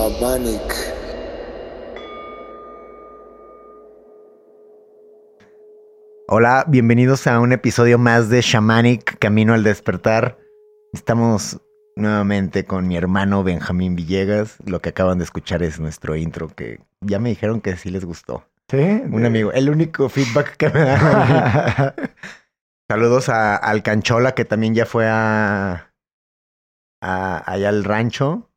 Shamanic. Hola, bienvenidos a un episodio más de Shamanic Camino al Despertar. Estamos nuevamente con mi hermano Benjamín Villegas. Lo que acaban de escuchar es nuestro intro que ya me dijeron que sí les gustó. Sí. Un amigo, el único feedback que me da. Saludos a, al Canchola que también ya fue a, a allá al rancho.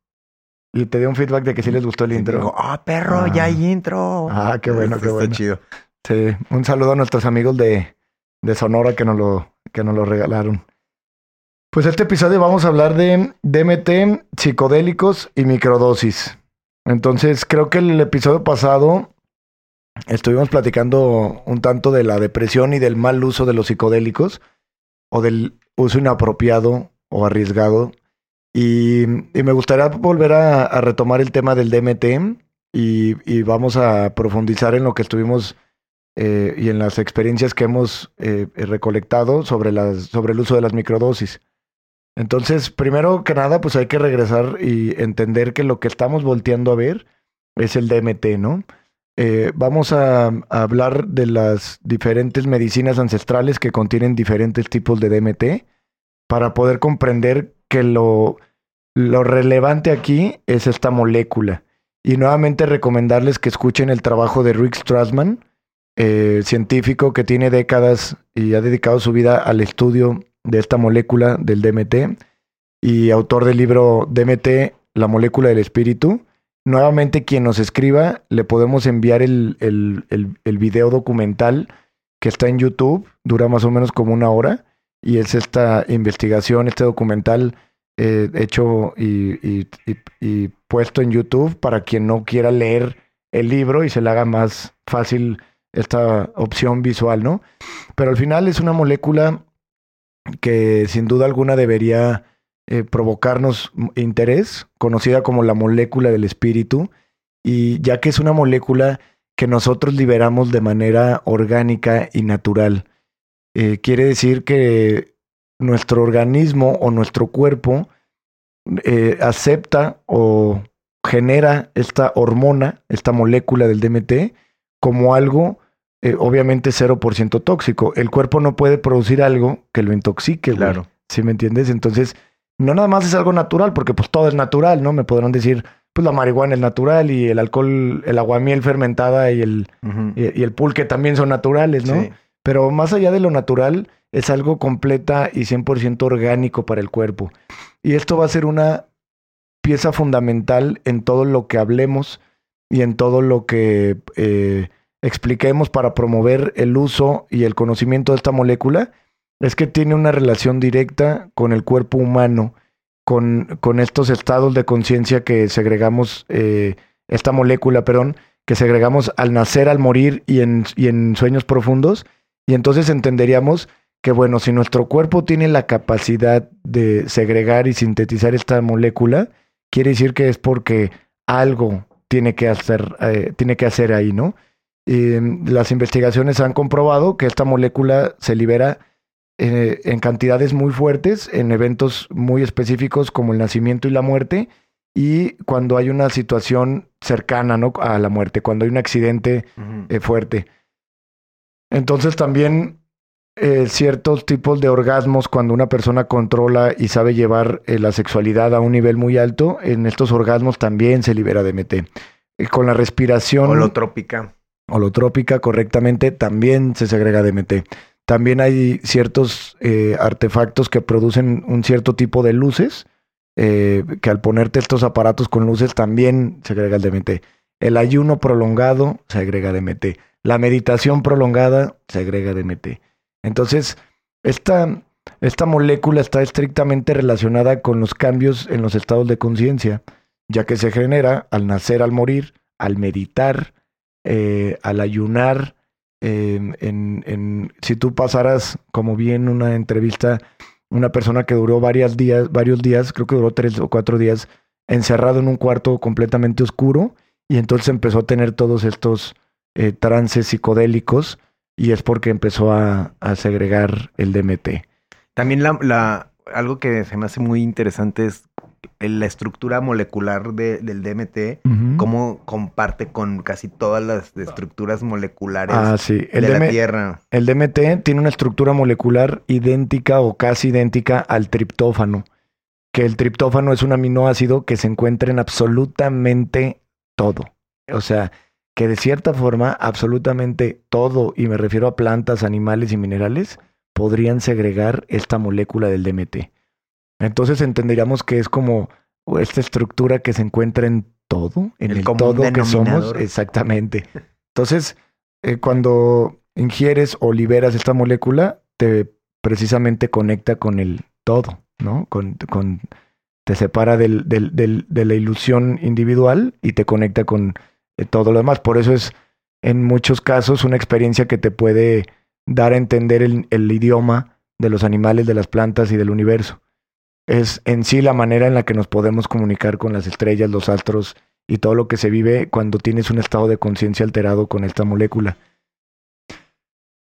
Y te dio un feedback de que sí les gustó el intro. Ah, perro, ya Ah. hay intro. Ah, qué bueno, Está- qué está bueno. chido. Sí. Un saludo a nuestros amigos de, de Sonora que nos, lo, que nos lo regalaron. Pues este episodio vamos a hablar de DMT, psicodélicos y microdosis. Entonces, creo que el episodio pasado estuvimos platicando un tanto de la depresión y del mal uso de los psicodélicos o del uso inapropiado o arriesgado. Y, me gustaría volver a, retomar el tema del DMT y, vamos a profundizar en lo que estuvimos eh, y en las experiencias que hemos eh, recolectado sobre, las, sobre el uso de las microdosis. Entonces, primero que nada, pues hay que regresar y entender que lo que estamos volteando a ver es el DMT, ¿no? Eh, vamos a, a hablar de las diferentes medicinas ancestrales que contienen diferentes tipos de DMT para poder comprender que lo, lo relevante aquí es esta molécula. Y nuevamente recomendarles que escuchen el trabajo de Rick Strassman, eh, científico que tiene décadas y ha dedicado su vida al estudio de esta molécula del DMT y autor del libro DMT, la molécula del espíritu. Nuevamente, quien nos escriba, le podemos enviar el, el, el, el video documental que está en YouTube, dura más o menos como una hora, y es esta investigación, este documental eh, hecho y, y, y, puesto en YouTube para quien no quiera leer el libro y se le haga más fácil esta opción visual, ¿no? Pero al final es una molécula que sin duda alguna debería eh, provocarnos interés, conocida como la molécula del espíritu, y ya que es una molécula que nosotros liberamos de manera orgánica y natural. Eh, quiere decir que nuestro organismo o nuestro cuerpo eh, acepta o genera esta hormona, esta molécula del DMT, como algo eh, obviamente 0% tóxico. El cuerpo no puede producir algo que lo intoxique, güey. Claro. ¿Sí me entiendes? Entonces, no nada más es algo natural, porque pues todo es natural, ¿no? Me podrán decir, pues la marihuana es natural y el alcohol, el aguamiel fermentada y el, y, y el pulque también son naturales, ¿no? Sí. Pero más allá de lo natural, es algo completa y 100% orgánico para el cuerpo. Y esto va a ser una pieza fundamental en todo lo que hablemos y en todo lo que eh, expliquemos para promover el uso y el conocimiento de esta molécula. Es que tiene una relación directa con el cuerpo humano, con, con estos estados de conciencia que segregamos, eh, esta molécula, perdón, que segregamos al nacer, al morir y en, y en sueños profundos. Y entonces entenderíamos que, bueno, si nuestro cuerpo tiene la capacidad de segregar y sintetizar esta molécula, quiere decir que es porque algo tiene que hacer, eh, tiene que hacer ahí, ¿no? Y, mm, las investigaciones han comprobado que esta molécula se libera eh, en cantidades muy fuertes, en eventos muy específicos como el nacimiento y la muerte, y cuando hay una situación cercana ¿no? a la muerte, cuando hay un accidente eh, fuerte. Entonces también eh, ciertos tipos de orgasmos, cuando una persona controla y sabe llevar eh, la sexualidad a un nivel muy alto, en estos orgasmos también se libera DMT. Eh, con la respiración Holotrópica. holotrópica correctamente, también se segrega DMT. También hay ciertos artefactos que producen un cierto tipo de luces, que al ponerte estos aparatos con luces también se agrega el DMT. El ayuno prolongado se agrega DMT. La meditación prolongada se agrega DMT. Entonces, esta, esta molécula está estrictamente relacionada con los cambios en los estados de conciencia, ya que se genera al nacer, al morir, al meditar, eh, al ayunar. en, si tú pasaras, como vi en una entrevista, una persona que duró varios días, varios días, creo que duró tres o cuatro días, encerrado en un cuarto completamente oscuro, y entonces empezó a tener todos estos eh, trances psicodélicos, y es porque empezó a, a segregar el DMT. También la, la- algo que se me hace muy interesante es la estructura molecular de- del DMT, cómo comparte con casi todas las estructuras moleculares Ah, sí. de El, la DM Tierra. el DMT tiene una estructura molecular idéntica o casi idéntica al triptófano. Que el triptófano es un aminoácido que se encuentra en absolutamente todo. O sea, que de cierta forma, absolutamente todo, y me refiero a plantas, animales y minerales, podrían segregar esta molécula del DMT. Entonces entenderíamos que es como esta estructura que se encuentra en todo, en El todo que somos. Exactamente. Entonces, eh, cuando ingieres o liberas esta molécula, te precisamente conecta con el todo, ¿no? Con, con- te separa del, del- del- de la ilusión individual y te conecta con eh, todo lo demás. Por eso es, en muchos casos, una experiencia que te puede dar a entender el, el idioma de los animales, de las plantas y del universo. Es en sí la manera en la que nos podemos comunicar con las estrellas, los astros y todo lo que se vive cuando tienes un estado de conciencia alterado con esta molécula.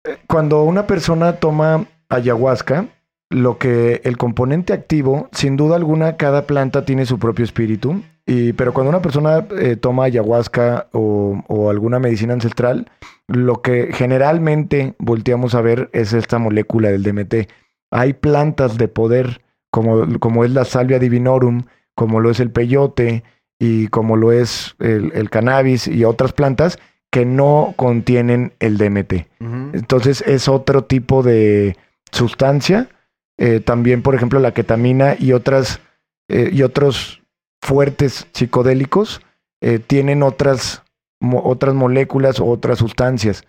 Eh, Cuando una persona toma ayahuasca, lo que el componente activo, sin duda alguna, cada planta tiene su propio espíritu. Y, pero cuando una persona eh, toma ayahuasca o, o alguna medicina ancestral, lo que generalmente volteamos a ver es esta molécula del DMT. Hay plantas de poder, como, como es la salvia divinorum, como lo es el peyote y como lo es el, el cannabis y otras plantas que no contienen el DMT. Entonces es otro tipo de sustancia. Eh, también, por ejemplo, la ketamina y otras eh, y otros fuertes psicodélicos eh, tienen otras otras moléculas o otras sustancias.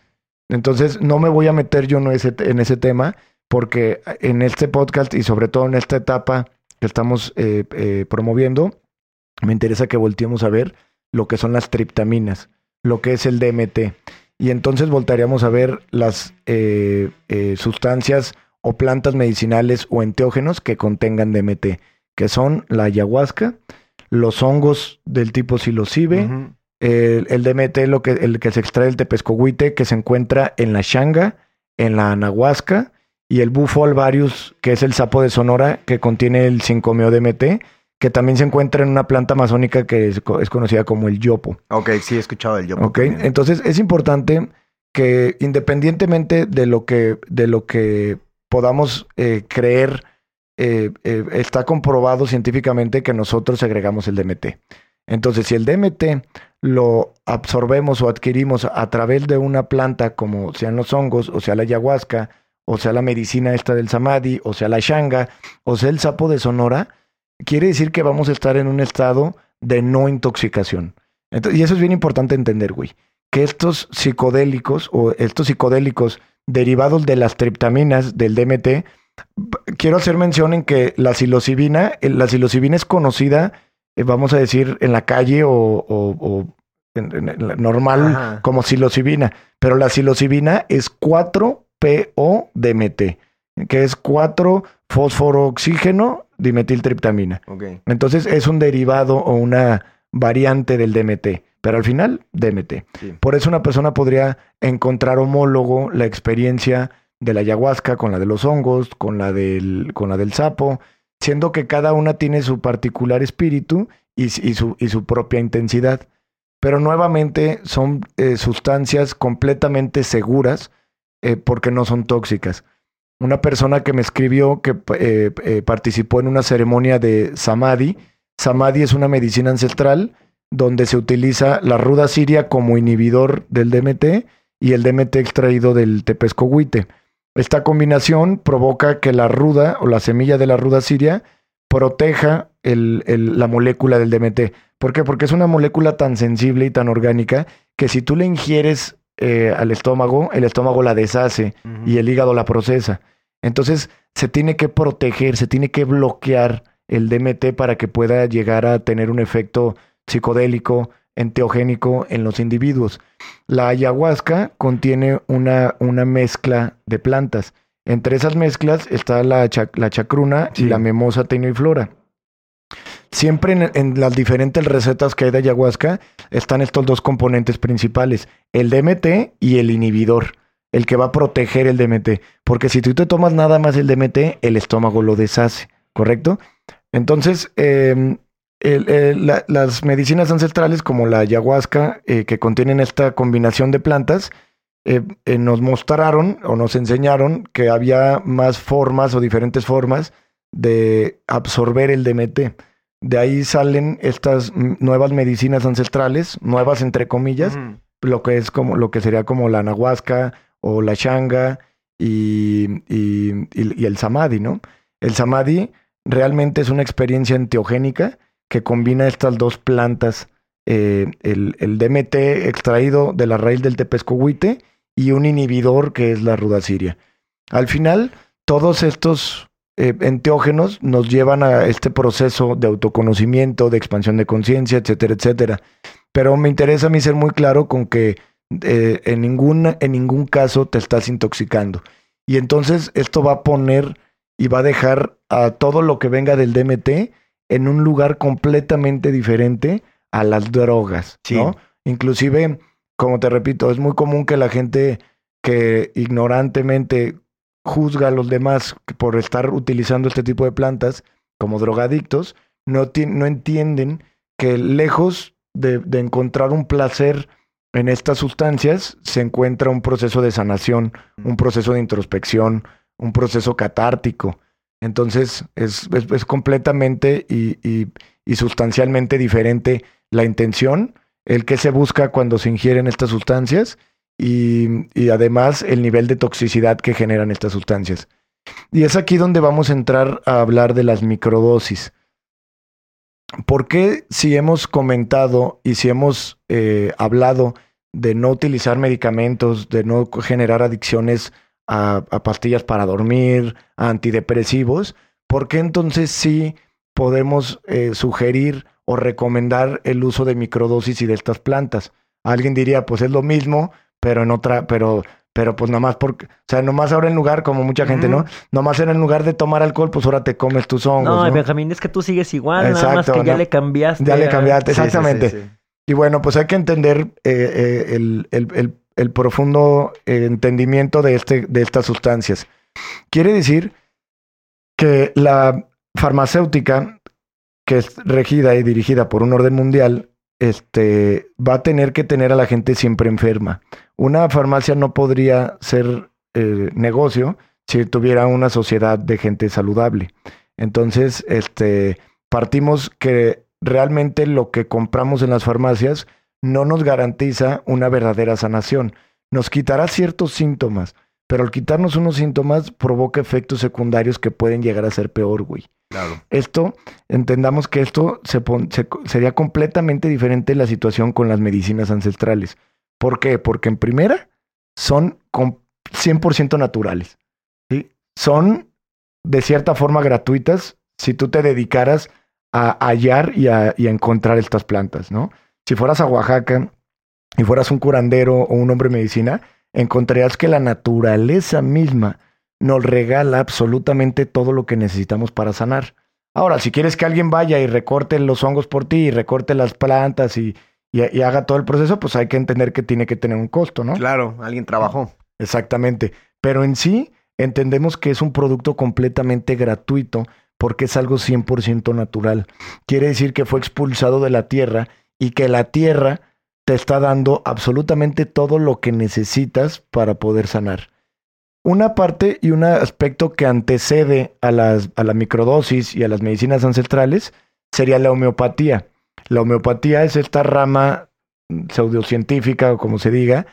Entonces no me voy a meter yo en ese, en ese tema porque en este podcast y sobre todo en esta etapa que estamos promoviendo, me interesa que volteemos a ver lo que son las triptaminas, lo que es el DMT. Y entonces voltaríamos a ver las sustancias o plantas medicinales o enteógenos que contengan DMT, que son la ayahuasca, los hongos del tipo psilocibe, el, el DMT, lo que, el que se extrae del tepescohuite, que se encuentra en la shanga, en la anahuasca, y el bufo alvarius, que es el sapo de Sonora, que contiene el 5-meo-DMT, que también se encuentra en una planta amazónica que es, co- es conocida como el yopo. Ok, sí he escuchado del yopo. ¿ok? también. Entonces es importante que independientemente de lo que, de lo que podamos eh, creer, eh, eh, está comprobado científicamente que nosotros segregamos el DMT. Entonces, si el DMT lo absorbemos o adquirimos a través de una planta, como sean los hongos, o sea la ayahuasca, o sea la medicina esta del samadhi, o sea la shanga, o sea el sapo de Sonora, quiere decir que vamos a estar en un estado de no intoxicación. Entonces, y eso es bien importante entender, güey, que estos psicodélicos o estos psicodélicos derivados de las triptaminas del DMT, quiero hacer mención en que la psilocibina, eh, la psilocibina es conocida, eh, vamos a decir, en la calle o, o- o en- en- en la- normal Ajá. como psilocibina, pero la psilocibina es 4-PO-DMT, que es 4 fósforo oxígeno dimetiltriptamina. Entonces es un derivado o una variante del DMT, pero al final DMT. Sí. Por eso una persona podría encontrar homólogo la experiencia de la ayahuasca con la de los hongos, con la del, con la del sapo, siendo que cada una tiene su particular espíritu y, su, y su propia intensidad. Pero nuevamente son eh, sustancias completamente seguras eh, porque no son tóxicas. Una persona que me escribió que eh, participó en una ceremonia de Samadhi. Samadhi es una medicina ancestral donde se utiliza la ruda siria como inhibidor del DMT y el DMT extraído del tepescohuite. Esta combinación provoca que la ruda o la semilla de la ruda siria proteja el- el- la molécula del DMT. ¿Por qué? Porque es una molécula tan sensible y tan orgánica que si tú la ingieres eh, al estómago, el estómago la deshace y el hígado la procesa. Entonces se tiene que proteger, se tiene que bloquear el DMT para que pueda llegar a tener un efecto psicodélico, enteogénico en los individuos. La ayahuasca contiene una, una mezcla de plantas. Entre esas mezclas está la, la chacruna Sí. y la memosa tenuiflora. Siempre en, en las diferentes recetas que hay de ayahuasca están estos dos componentes principales, el DMT y el inhibidor, el que va a proteger el DMT. Porque si tú te tomas nada más el DMT, el estómago lo deshace, ¿correcto? Entonces, eh, el- el- la- las medicinas ancestrales como la ayahuasca, eh, que contienen esta combinación de plantas, eh, eh, nos mostraron o nos enseñaron que había más formas o diferentes formas de absorber el DMT. De ahí salen estas nuevas medicinas ancestrales, nuevas entre comillas, lo que es como lo que sería como la anahuasca o la changa y, y- y- y el samadhi, ¿no? El samadhi realmente es una experiencia enteogénica que combina estas dos plantas, eh, el, DMT extraído de la raíz del tepescohuite y un inhibidor que es la rudaciria. Al final, todos estos eh, enteógenos nos llevan a este proceso de autoconocimiento, de expansión de conciencia, etcétera, etcétera. Pero me interesa a mí ser muy claro con que eh, en, ningún, en ningún caso te estás intoxicando. Y entonces esto va a poner y va a dejar a todo lo que venga del DMT en un lugar completamente diferente a las drogas, Sí. ¿no? Inclusive, como te repito, es muy común que la gente que ignorantemente juzga a los demás por estar utilizando este tipo de plantas como drogadictos, no, no entienden que lejos de, de encontrar un placer en estas sustancias, se encuentra un proceso de sanación, un proceso de introspección, un proceso catártico. Entonces, es, es- completamente y, y- y sustancialmente diferente la intención, el que se busca cuando se ingieren estas sustancias y, y además el nivel de toxicidad que generan estas sustancias. Y es aquí donde vamos a entrar a hablar de las microdosis. ¿Por qué si hemos comentado y si hemos eh, hablado de no utilizar medicamentos, de no generar adicciones a, a pastillas para dormir, a antidepresivos, ¿por qué entonces sí podemos eh, sugerir o recomendar el uso de microdosis y de estas plantas? Alguien diría, pues es lo mismo, pero en otra, pero, pero pues nomás porque, o sea, nomás ahora en lugar, como mucha gente, ¿no? Ujú. Nomás en lugar de tomar alcohol, pues ahora te comes tus hongos, No, ¿no? Benjamín, es que tú sigues igual, nada más que ya ¿no? le cambiaste. Ya le cambiaste, Sí, sí, sí, exactamente. sí. Y bueno, pues hay que entender eh, eh, el, el- el- el profundo eh, entendimiento de, este, de estas sustancias. Quiere decir que la farmacéutica, que es regida y dirigida por un orden mundial, este, va a tener que tener a la gente siempre enferma. Una farmacia no podría ser eh, negocio si tuviera una sociedad de gente saludable. Entonces, este, partimos que realmente lo que compramos en las farmacias no nos garantiza una verdadera sanación. Nos quitará ciertos síntomas, pero al quitarnos unos síntomas provoca efectos secundarios que pueden llegar a ser peor, güey. Claro. Esto, entendamos que esto se pon- se- sería completamente diferente la situación con las medicinas ancestrales. ¿Por qué? Porque en primera son com- 100% naturales. ¿sí? Son de cierta forma gratuitas si tú te dedicaras a hallar y a, y a encontrar estas plantas, ¿no? Si fueras a Oaxaca y fueras un curandero o un hombre de medicina, encontrarías que la naturaleza misma nos regala absolutamente todo lo que necesitamos para sanar. Ahora, si quieres que alguien vaya y recorte los hongos por ti y recorte las plantas y, y- y haga todo el proceso, pues hay que entender que tiene que tener un costo, ¿no? Claro, alguien trabajó. Exactamente. Pero en sí, entendemos que es un producto completamente gratuito porque es algo 100% natural. Quiere decir que fue expulsado de la tierra y que la tierra te está dando absolutamente todo lo que necesitas para poder sanar. Una parte y un aspecto que antecede a, las, a la microdosis y a las medicinas ancestrales sería la homeopatía. La homeopatía es esta rama pseudocientífica o como se diga,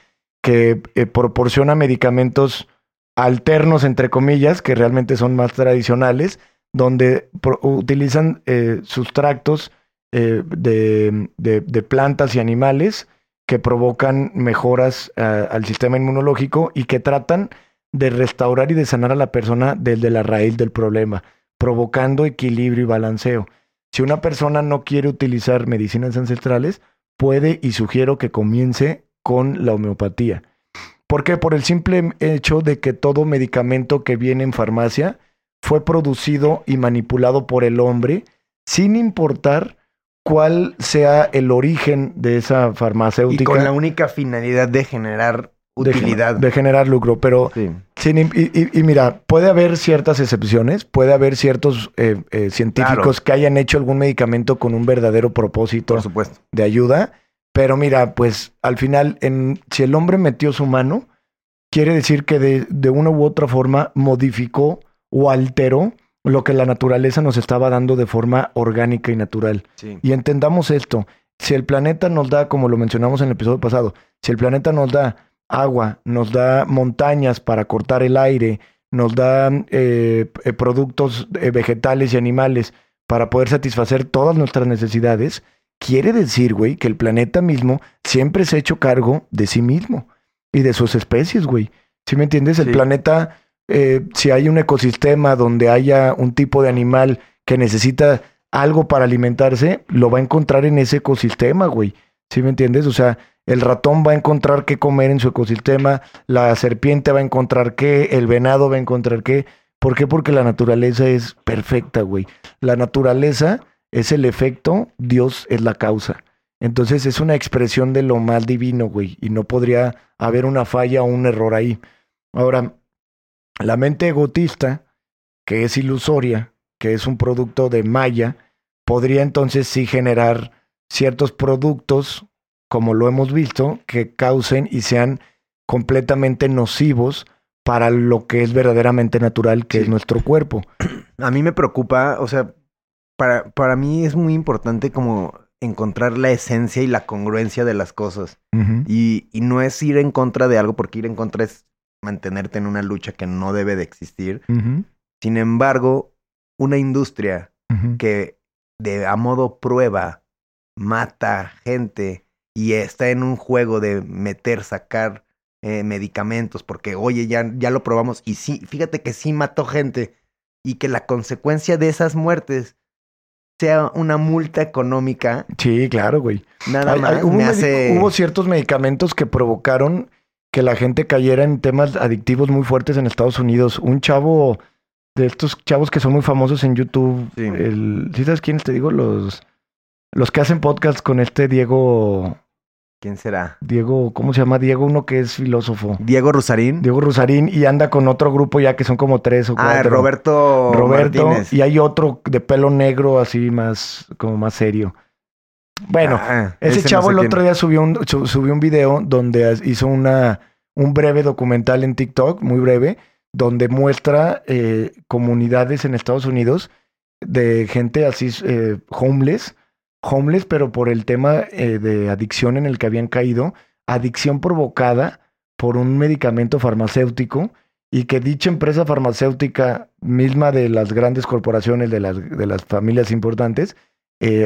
que eh, proporciona medicamentos alternos, entre comillas, que realmente son más tradicionales, donde utilizan eh, sustractos eh, de, de- plantas y animales que provocan mejoras ah, al sistema inmunológico y que tratan de restaurar y de sanar a la persona desde la raíz del problema, provocando equilibrio y balanceo. Si una persona no quiere utilizar medicinas ancestrales, puede y sugiero que comience con la homeopatía. ¿Por qué? Por el simple hecho de que todo medicamento que viene en farmacia fue producido y manipulado por el hombre sin importar cuál sea el origen de esa Y farmacéutica. con la única finalidad de generar utilidad. de generar lucro, pero Sí. Y, mira, puede haber ciertas excepciones, puede haber ciertos eh, eh, científicos que hayan hecho algún medicamento con un verdadero propósito Por supuesto. de ayuda, pero mira, pues al final, en, si el hombre metió su mano, quiere decir que de, de una u otra forma modificó o alteró lo que la naturaleza nos estaba dando de forma orgánica y natural. Y entendamos esto, si el planeta nos da, como lo mencionamos en el episodio pasado, si el planeta nos da agua, nos da montañas para cortar el aire, nos da eh, eh, productos eh, vegetales y animales para poder satisfacer todas nuestras necesidades, quiere decir, güey, que el planeta mismo siempre se ha hecho cargo de sí mismo y de sus especies, güey. ¿Sí me entiendes? El planeta eh, si hay un ecosistema donde haya un tipo de animal que necesita algo para alimentarse, lo va a encontrar en ese ecosistema, güey. ¿Sí me entiendes? O sea, el ratón va a encontrar qué comer en su ecosistema, la serpiente va a encontrar qué, el venado va a encontrar qué. ¿Por qué? Porque la naturaleza es perfecta, güey. La naturaleza es el efecto, Dios es la causa. Entonces es una expresión de lo más divino, güey, y no podría haber una falla o un error ahí. Ahora, la mente egotista, que es ilusoria, que es un producto de Maya, podría entonces sí generar ciertos productos, como lo hemos visto, que causen y sean completamente nocivos para lo que es verdaderamente natural, que es nuestro cuerpo. A mí me preocupa, o sea, para, para mí es muy importante como encontrar la esencia y la congruencia de las cosas. y, y, no es ir en contra de algo, porque ir en contra es mantenerte en una lucha que no debe de existir. Sin embargo, una industria que de a modo prueba mata gente y está en un juego de meter, sacar eh, medicamentos, porque oye, ya, ya lo probamos y sí, fíjate que sí mató gente y que la consecuencia de esas muertes sea una multa económica. Sí, claro, güey. Nada más. hubo ciertos medicamentos que provocaron que la gente cayera en temas adictivos muy fuertes en Estados Unidos. Un chavo de estos chavos que son muy famosos en YouTube, sí. el, ¿sí sabes quiénes te digo? Los, los que hacen podcast con este Diego... ¿Quién será? Diego, ¿cómo se llama? Diego, uno que es filósofo. Diego Rusarín. Diego Rusarín y anda con otro grupo ya que son como tres o ah, cuatro. Ah, Roberto. Roberto. Y hay otro de pelo negro así más, como más serio. Bueno, ah, ese, chavo el otro día subió un, subió un video donde hizo una, un breve documental en TikTok, muy breve, donde muestra eh, comunidades en Estados Unidos de gente así eh, homeless, homeless, pero por el tema eh, de adicción en el que habían caído, adicción provocada por un medicamento farmacéutico y que dicha empresa farmacéutica misma de las grandes corporaciones, de las, de las familias importantes,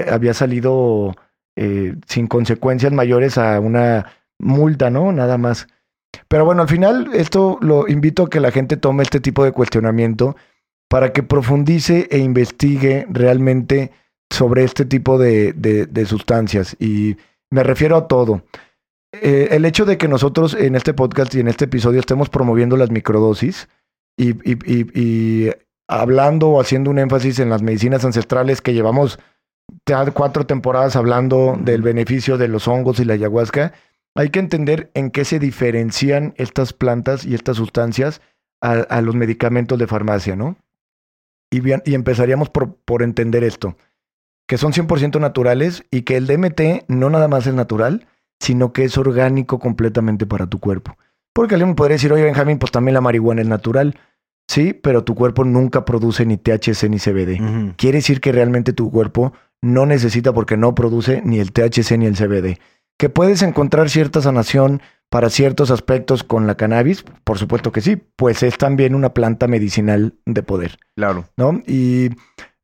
había salido eh, sin consecuencias mayores a una multa, ¿no? Nada más. Pero bueno, al final esto lo invito a que la gente tome este tipo de cuestionamiento para que profundice e investigue realmente sobre este tipo de, sustancias. Y me refiero a todo. Eh, el hecho de que nosotros en este podcast y en este episodio estemos promoviendo las microdosis y, y, y, y hablando o haciendo un énfasis en las medicinas ancestrales que llevamos ya cuatro temporadas hablando del beneficio de los hongos y la ayahuasca, hay que entender en qué se diferencian estas plantas y estas sustancias a, los medicamentos de farmacia, ¿no? Y, bien, y empezaríamos por, por entender esto, que son 100% naturales y que el DMT no nada más es natural, sino que es orgánico completamente para tu cuerpo. Porque alguien me podría decir, oye Benjamín, pues también la marihuana es natural. Sí, pero tu cuerpo nunca produce ni THC ni CBD. Quiere decir que realmente tu cuerpo no necesita porque no produce ni el THC ni el CBD. ¿Que puedes encontrar cierta sanación para ciertos aspectos con la cannabis? Por supuesto que sí, pues es también una planta medicinal de poder. Claro. ¿No? Y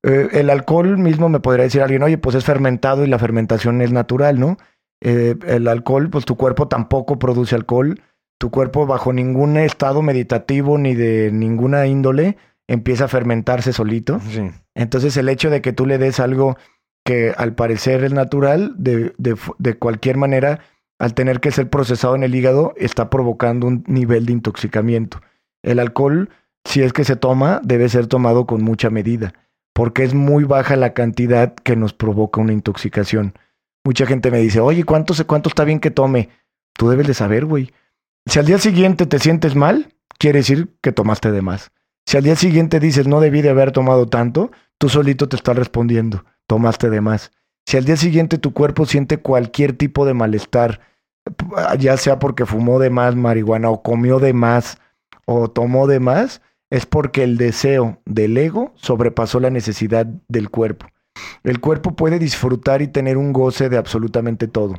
eh, el alcohol mismo me podría decir alguien, oye, pues es fermentado y la fermentación es natural, ¿no? Eh, el alcohol, pues tu cuerpo tampoco produce alcohol. Tu cuerpo bajo ningún estado meditativo ni de ninguna índole empieza a fermentarse solito. Sí. Entonces el hecho de que tú le des algo que al parecer es natural, de, de, de, cualquier manera, al tener que ser procesado en el hígado, está provocando un nivel de intoxicamiento. El alcohol, si es que se toma, debe ser tomado con mucha medida, porque es muy baja la cantidad que nos provoca una intoxicación. Mucha gente me dice, oye, ¿cuánto, cuánto está bien que tome? Tú debes de saber, güey. Si al día siguiente te sientes mal, quiere decir que tomaste de más. Si al día siguiente dices, no debí de haber tomado tanto, tú solito te estás respondiendo, tomaste de más. Si al día siguiente tu cuerpo siente cualquier tipo de malestar, ya sea porque fumó de más marihuana o comió de más o tomó de más, es porque el deseo del ego sobrepasó la necesidad del cuerpo. El cuerpo puede disfrutar y tener un goce de absolutamente todo.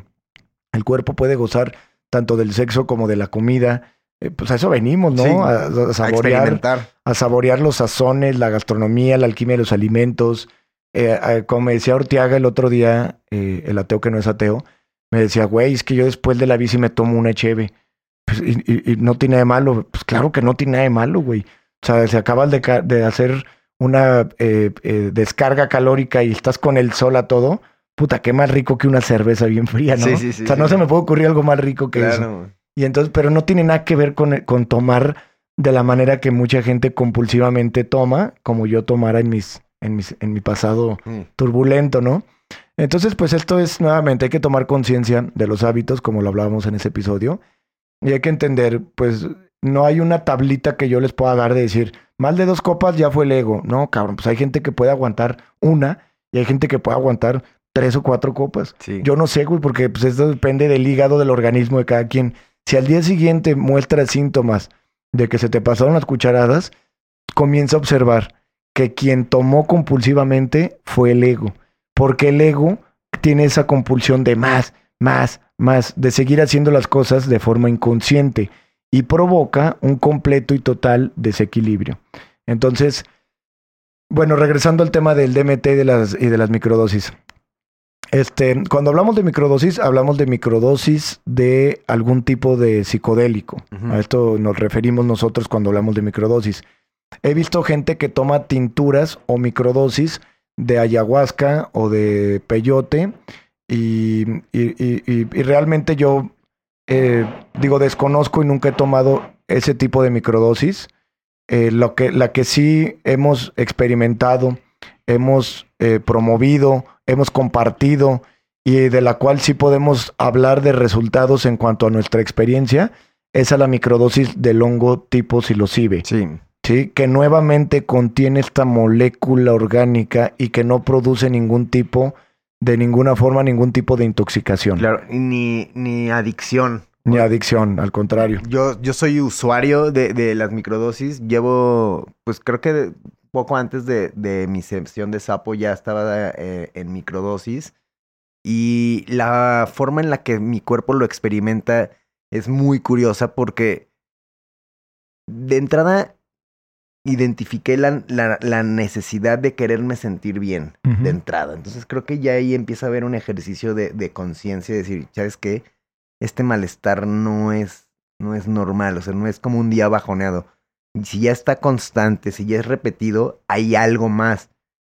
El cuerpo puede gozar tanto del sexo como de la comida. Eh, pues a eso venimos, ¿no? a, saborear, a, saborear los sazones, la gastronomía, la alquimia de los alimentos. Eh, como me decía Ortiaga el otro día, eh, el ateo que no es ateo, me decía, güey, es que yo después de la bici me tomo una cheve. Pues, y, no tiene nada de malo. Pues claro que no tiene nada de malo, güey. O sea, si acabas de, de hacer una eh, eh, descarga calórica y estás con el sol a todo, puta, qué más rico que una cerveza bien fría, ¿no? Sí, sí, sí, o sea, no se me puede ocurrir algo más rico que eso. Y entonces, pero no tiene nada que ver con, con tomar de la manera que mucha gente compulsivamente toma, como yo tomara en mis, en mis, en mi pasado mm. turbulento, ¿no? Entonces, pues esto es nuevamente, hay que tomar conciencia de los hábitos, como lo hablábamos en ese episodio, y hay que entender, pues no hay una tablita que yo les pueda dar de decir, más de dos copas ya fue el ego. No, cabrón, pues hay gente que puede aguantar una y hay gente que puede aguantar tres o cuatro copas. Yo no sé, güey, porque pues esto depende del hígado, del organismo de cada quien. Si al día siguiente muestra síntomas de que se te pasaron las cucharadas, comienza a observar que quien tomó compulsivamente fue el ego. Porque el ego tiene esa compulsión de más, más, más, de seguir haciendo las cosas de forma inconsciente y provoca un completo y total desequilibrio. Entonces, bueno, regresando al tema del DMT y de las, y de las microdosis. Este, cuando hablamos de microdosis, hablamos de microdosis de algún tipo de psicodélico. A esto nos referimos nosotros cuando hablamos de microdosis. He visto gente que toma tinturas o microdosis de ayahuasca o de peyote y, realmente yo eh, digo, desconozco y nunca he tomado ese tipo de microdosis. Eh, lo que, la que sí hemos experimentado, hemos eh, promovido, hemos compartido y de la cual sí podemos hablar de resultados en cuanto a nuestra experiencia, es a la microdosis del hongo tipo psilocibe. Sí. Sí, que nuevamente contiene esta molécula orgánica y que no produce ningún tipo de ninguna forma ningún tipo de intoxicación. Claro, ni, ni adicción. Ni adicción, al contrario. Yo, yo soy usuario de, de las microdosis. Llevo, pues creo que poco antes de, de mi sesión de sapo ya estaba eh, en microdosis. Y la forma en la que mi cuerpo lo experimenta es muy curiosa porque de entrada identifiqué la, la, necesidad de quererme sentir bien de entrada. Entonces creo que ya ahí empieza a haber un ejercicio de, de conciencia, de decir, ¿sabes qué? Este malestar no es, no es normal, o sea, no es como un día bajoneado. Si ya está constante, si ya es repetido, hay algo más.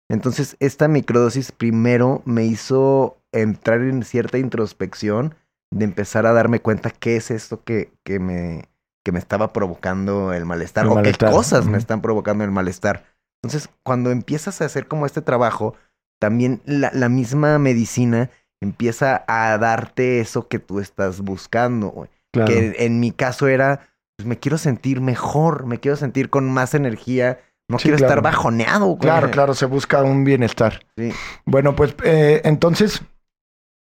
Entonces, esta microdosis primero me hizo entrar en cierta introspección de empezar a darme cuenta qué es esto que, que me, que me estaba provocando el malestar o qué cosas me están provocando el malestar. Entonces, cuando empiezas a hacer como este trabajo, también la, la misma medicina empieza a darte eso que tú estás buscando, Que en mi caso era, pues me quiero sentir mejor, me quiero sentir con más energía, no quiero estar bajoneado. Claro, claro, se busca un bienestar. Sí. Bueno, pues eh, entonces,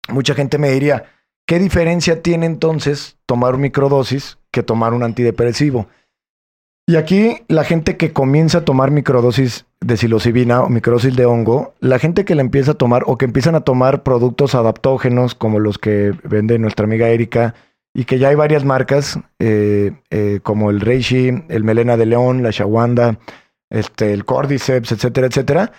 mucha gente me diría, ¿qué diferencia tiene entonces tomar microdosis que tomar un antidepresivo. Y aquí la gente que comienza a tomar microdosis de psilocibina o microdosis de hongo, la gente que la empieza a tomar o que empiezan a tomar productos adaptógenos como los que vende nuestra amiga Erika y que ya hay varias marcas eh, eh, como el Reishi, el Melena de León, la Shawanda, este, el Cordyceps, etcétera, etcétera.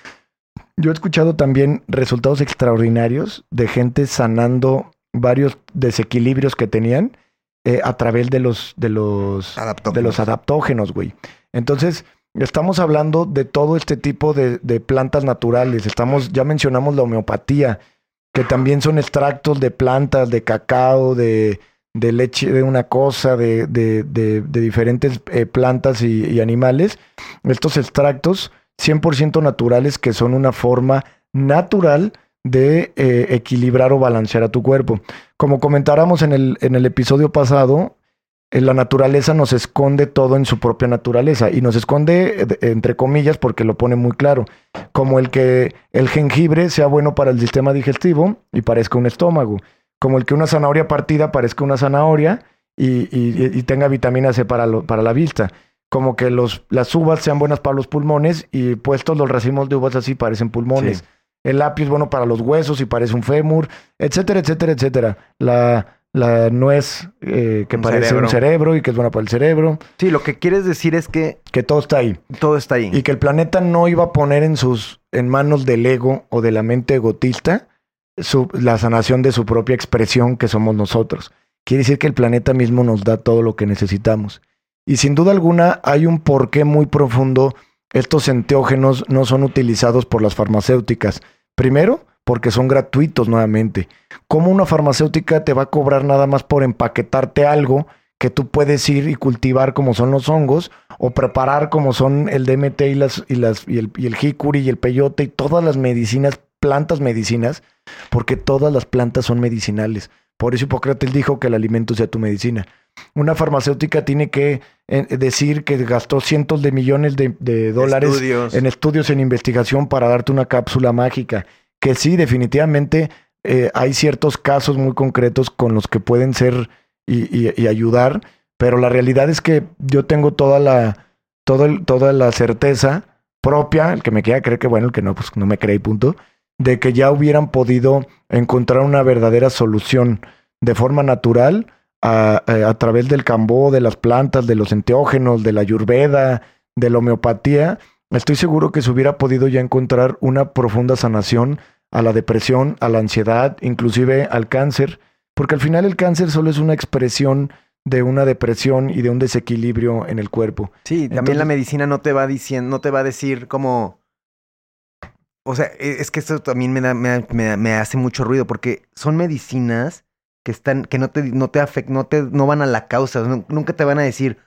Yo he escuchado también resultados extraordinarios de gente sanando varios desequilibrios que tenían eh, a través de los, de los, adaptógenos. de los adaptógenos, güey. Entonces, estamos hablando de todo este tipo de, de, plantas naturales. Estamos, ya mencionamos la homeopatía, que también son extractos de plantas, de cacao, de, de leche de una cosa, de, de, de diferentes eh, plantas y, y, animales. Estos extractos 100% naturales que son una forma natural de eh, equilibrar o balancear a tu cuerpo. Como comentáramos en el, en el episodio pasado, eh, la naturaleza nos esconde todo en su propia naturaleza y nos esconde entre comillas porque lo pone muy claro, como el que el jengibre sea bueno para el sistema digestivo y parezca un estómago, como el que una zanahoria partida parezca una zanahoria y, tenga vitamina C para, para la vista, como que los, las uvas sean buenas para los pulmones y puestos los racimos de uvas así parecen pulmones. El lápiz es bueno para los huesos y parece un fémur, etcétera, etcétera, etcétera. La, la nuez eh, que parece un cerebro y que es buena para el cerebro. Sí, lo que quieres decir es que... Que todo está ahí. Todo está ahí. Y que el planeta no iba a poner en sus en manos del ego o de la mente egotista su, la sanación de su propia expresión que somos nosotros. Quiere decir que el planeta mismo nos da todo lo que necesitamos. Y sin duda alguna hay un porqué muy profundo. Estos enteógenos no son utilizados por las farmacéuticas. Primero, porque son gratuitos nuevamente. ¿Cómo una farmacéutica te va a cobrar nada más por empaquetarte algo que tú puedes ir y cultivar como son los hongos o preparar como son el DMT y, y, las, y, el, y el jicuri y el peyote y todas las medicinas, plantas medicinas, porque todas las plantas son medicinales. Por eso Hipócrates dijo que el alimento sea tu medicina. Una farmacéutica tiene que eh, decir que gastó cientos de millones de, dólares en estudios, en investigación para darte una cápsula mágica que sí, definitivamente eh, hay ciertos casos muy concretos con los que pueden ser y, ayudar, pero la realidad es que yo tengo toda la, toda la certeza propia, el que me quiera creer que bueno, el que no, pues no me cree y punto, de que ya hubieran podido encontrar una verdadera solución de forma natural a, a, a través del cambó, de las plantas, de los enteógenos, de la ayurveda, de la homeopatía, Estoy seguro que se hubiera podido ya encontrar una profunda sanación a la depresión, a la ansiedad, inclusive al cáncer, porque al final el cáncer solo es una expresión de una depresión y de un desequilibrio en el cuerpo. Sí, también la medicina no te va diciendo, no te va a decir como o sea, e, es que esto también me, da, me, hace mucho ruido porque son medicinas que están, que no te, no te afectan, no te, no van a la causa, nunca te van a decir,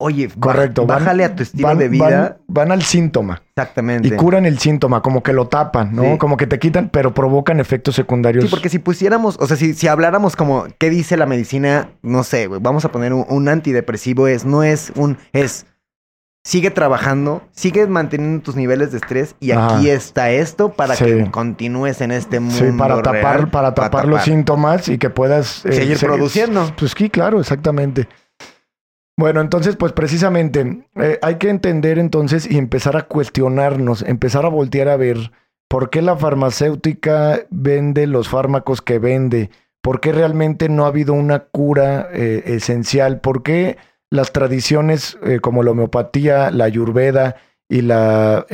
Oye, Correcto. bájale a tu estilo de vida. Van, al síntoma. Exactamente. Y curan el síntoma, como que lo tapan, ¿no? Como que te quitan, pero provocan efectos secundarios. Sí, porque si pusiéramos, o sea, si, si habláramos como, ¿qué dice la medicina? No sé, vamos a poner un, antidepresivo, es, no es un, es, sigue trabajando, sigue manteniendo tus niveles de estrés y aquí está esto para que continúes en este mundo. Sí, para tapar, para, tapar los síntomas y que puedas eh, seguir produciendo. Pues sí, claro, exactamente. Bueno, entonces, pues precisamente eh, hay que entender entonces y empezar a cuestionarnos, empezar a voltear a ver por qué la farmacéutica vende los fármacos que vende, por qué realmente no ha habido una cura eh, esencial, por qué las tradiciones eh, como la homeopatía, la ayurveda y la,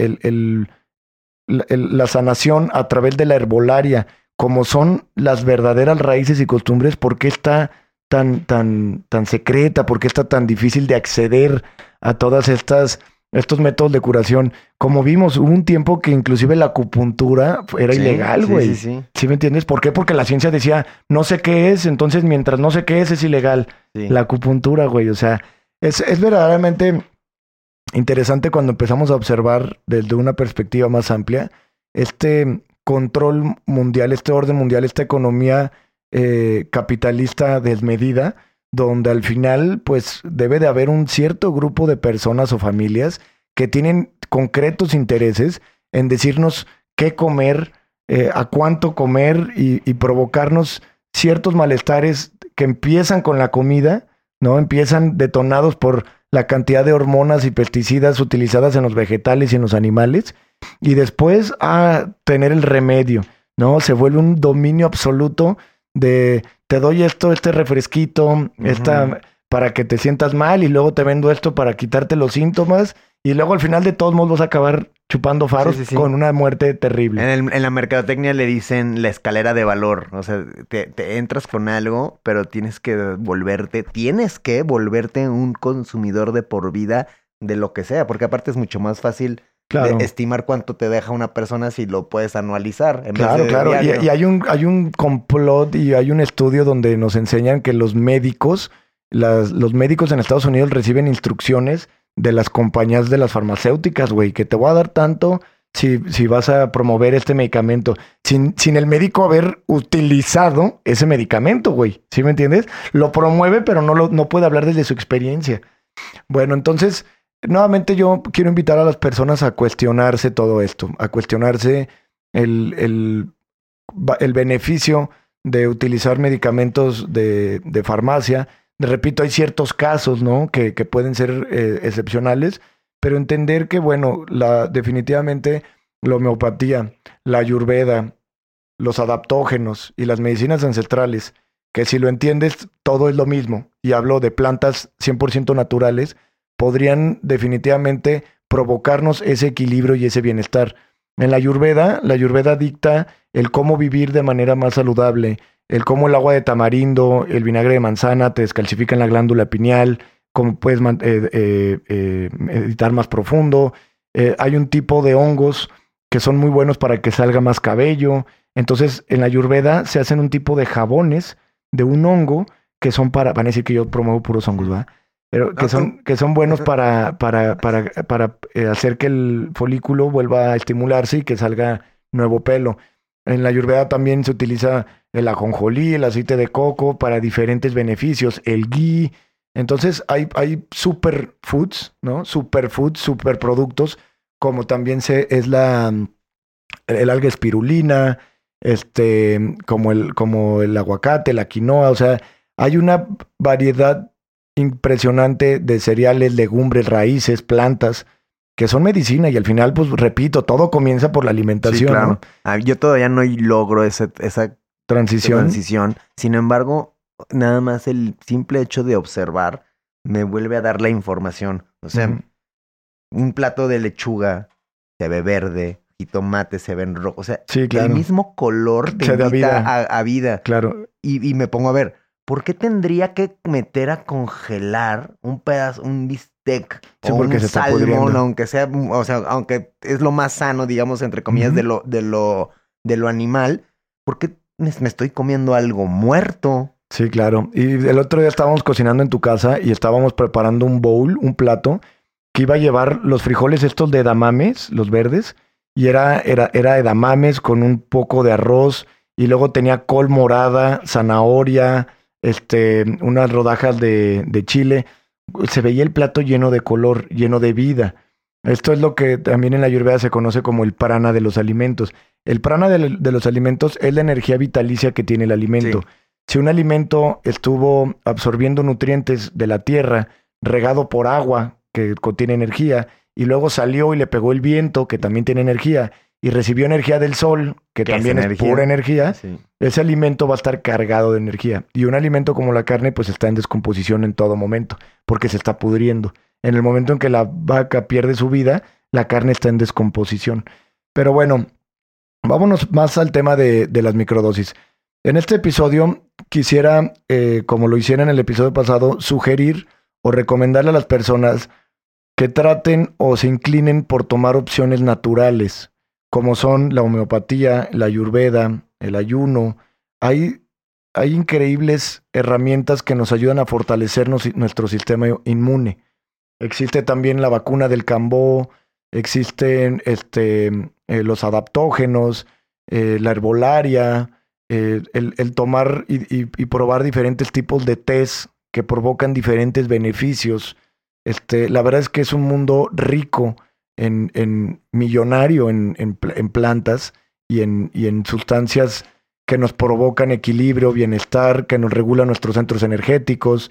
la sanación a través de la herbolaria, como son las verdaderas raíces y costumbres, por qué está tan, tan, tan secreta? ¿Por qué está tan difícil de acceder a todas estas estos métodos de curación. Como vimos, hubo un tiempo que inclusive la acupuntura era ilegal, güey. Sí, sí, sí, me entiendes? ¿Por qué? Porque la ciencia decía, no sé qué es, entonces mientras no sé qué es, es ilegal. La acupuntura, güey. O sea, es, es verdaderamente interesante cuando empezamos a observar desde una perspectiva más amplia este control mundial, este orden mundial, esta economía eh, capitalista desmedida, donde al final pues debe de haber un cierto grupo de personas o familias que tienen concretos intereses en decirnos qué comer, eh, a cuánto comer y, provocarnos ciertos malestares que empiezan con la comida, ¿no? Empiezan detonados por la cantidad de hormonas y pesticidas utilizadas en los vegetales y en los animales, y después a tener el remedio, ¿no? Se vuelve un dominio absoluto de te doy esto, este refresquito, esta para que te sientas mal y luego te vendo esto para quitarte los síntomas y luego al final de todos modos vas a acabar chupando faros con una muerte terrible. En, en, la mercadotecnia le dicen la escalera de valor, o sea, te, te, entras con algo, pero tienes que volverte, tienes que volverte un consumidor de por vida de lo que sea, porque aparte es mucho más fácil estimar cuánto te deja una persona si lo puedes anualizar. En claro, claro. Y, hay un, hay un complot y hay un estudio donde nos enseñan que los médicos, las, los médicos en Estados Unidos reciben instrucciones de las compañías de las farmacéuticas, güey, que te voy a dar tanto si, si vas a promover este medicamento sin, sin el médico haber utilizado ese medicamento, güey. ¿Sí me entiendes? Lo promueve, pero no, lo, no puede hablar desde su experiencia. Bueno, entonces, nuevamente yo quiero invitar a las personas a cuestionarse todo esto, a cuestionarse el, el, el beneficio de utilizar medicamentos de, de farmacia. Repito, hay ciertos casos, ¿no? Que, que pueden ser eh, excepcionales, pero entender que, bueno, la, definitivamente la homeopatía, la ayurveda, los adaptógenos y las medicinas ancestrales, que si lo entiendes, todo es lo mismo, y hablo de plantas 100% naturales, podrían definitivamente provocarnos ese equilibrio y ese bienestar. En la Ayurveda, la Ayurveda dicta el cómo vivir de manera más saludable, el cómo el agua de tamarindo, el vinagre de manzana te descalcifican la glándula pineal, cómo puedes eh, eh, eh, meditar más profundo. hay un tipo de hongos que son muy buenos para que salga más cabello. Entonces, en la Ayurveda se hacen un tipo de jabones de un hongo que son para, van a decir que yo promuevo puros hongos. Pero que son, que son buenos para, para, para, para hacer que el folículo vuelva a estimularse y que salga nuevo pelo. En la Ayurveda también se utiliza el ajonjolí, el aceite de coco para diferentes beneficios, el ghee, entonces hay, hay superfoods, ¿no? Superfoods, superproductos, como también se, es la el alga espirulina, este, como el, como el aguacate, la quinoa, o sea, hay una variedad impresionante de cereales, legumbres, raíces, plantas, que son medicina y al final, pues repito, todo comienza por la alimentación. claro. Ah, yo todavía no logro esa transición. transición. Sin embargo, nada más el simple hecho de observar me vuelve a dar la información. O sea, un plato de lechuga se ve verde, y tomate se ven rojo. O sea, el mismo color te invita vida. A, vida. Claro. Y, y, me pongo a ver, ¿por qué tendría que meter a congelar un pedazo, un bistec o un salmón, aunque sea, o sea, aunque es lo más sano, digamos, entre comillas, de lo, de lo, de lo animal? ¿Por qué me estoy comiendo algo muerto? Sí, claro. Y el otro día estábamos cocinando en tu casa y estábamos preparando un bowl, un plato, que iba a llevar los frijoles estos de edamames, los verdes, y era, era, era edamames con un poco de arroz, y luego tenía col morada, zanahoria, este, unas rodajas de, de chile. Se veía el plato lleno de color, lleno de vida. Esto es lo que también en la Ayurveda se conoce como el prana de los alimentos. El prana de, los alimentos es la energía vitalicia que tiene el alimento. Si un alimento estuvo absorbiendo nutrientes de la tierra, regado por agua, que contiene energía, y luego salió y le pegó el viento, que también tiene energía, y recibió energía del sol, que también es, pura energía, ese alimento va a estar cargado de energía. Y un alimento como la carne, pues está en descomposición en todo momento, porque se está pudriendo. En el momento en que la vaca pierde su vida, la carne está en descomposición. Pero bueno, vámonos más al tema de, las microdosis. En este episodio quisiera, eh, como lo hiciera en el episodio pasado, sugerir o recomendarle a las personas que traten o se inclinen por tomar opciones naturales, como son la homeopatía, la ayurveda, el ayuno. Hay, hay increíbles herramientas que nos ayudan a fortalecer nuestro sistema inmune. Existe también la vacuna del cambó, existen este, eh, los adaptógenos, eh, la herbolaria, eh, el, tomar y, probar diferentes tipos de test que provocan diferentes beneficios. Este, la verdad es que es un mundo rico en, en millonario en, en, plantas y en, sustancias que nos provocan equilibrio, bienestar, que nos regulan nuestros centros energéticos,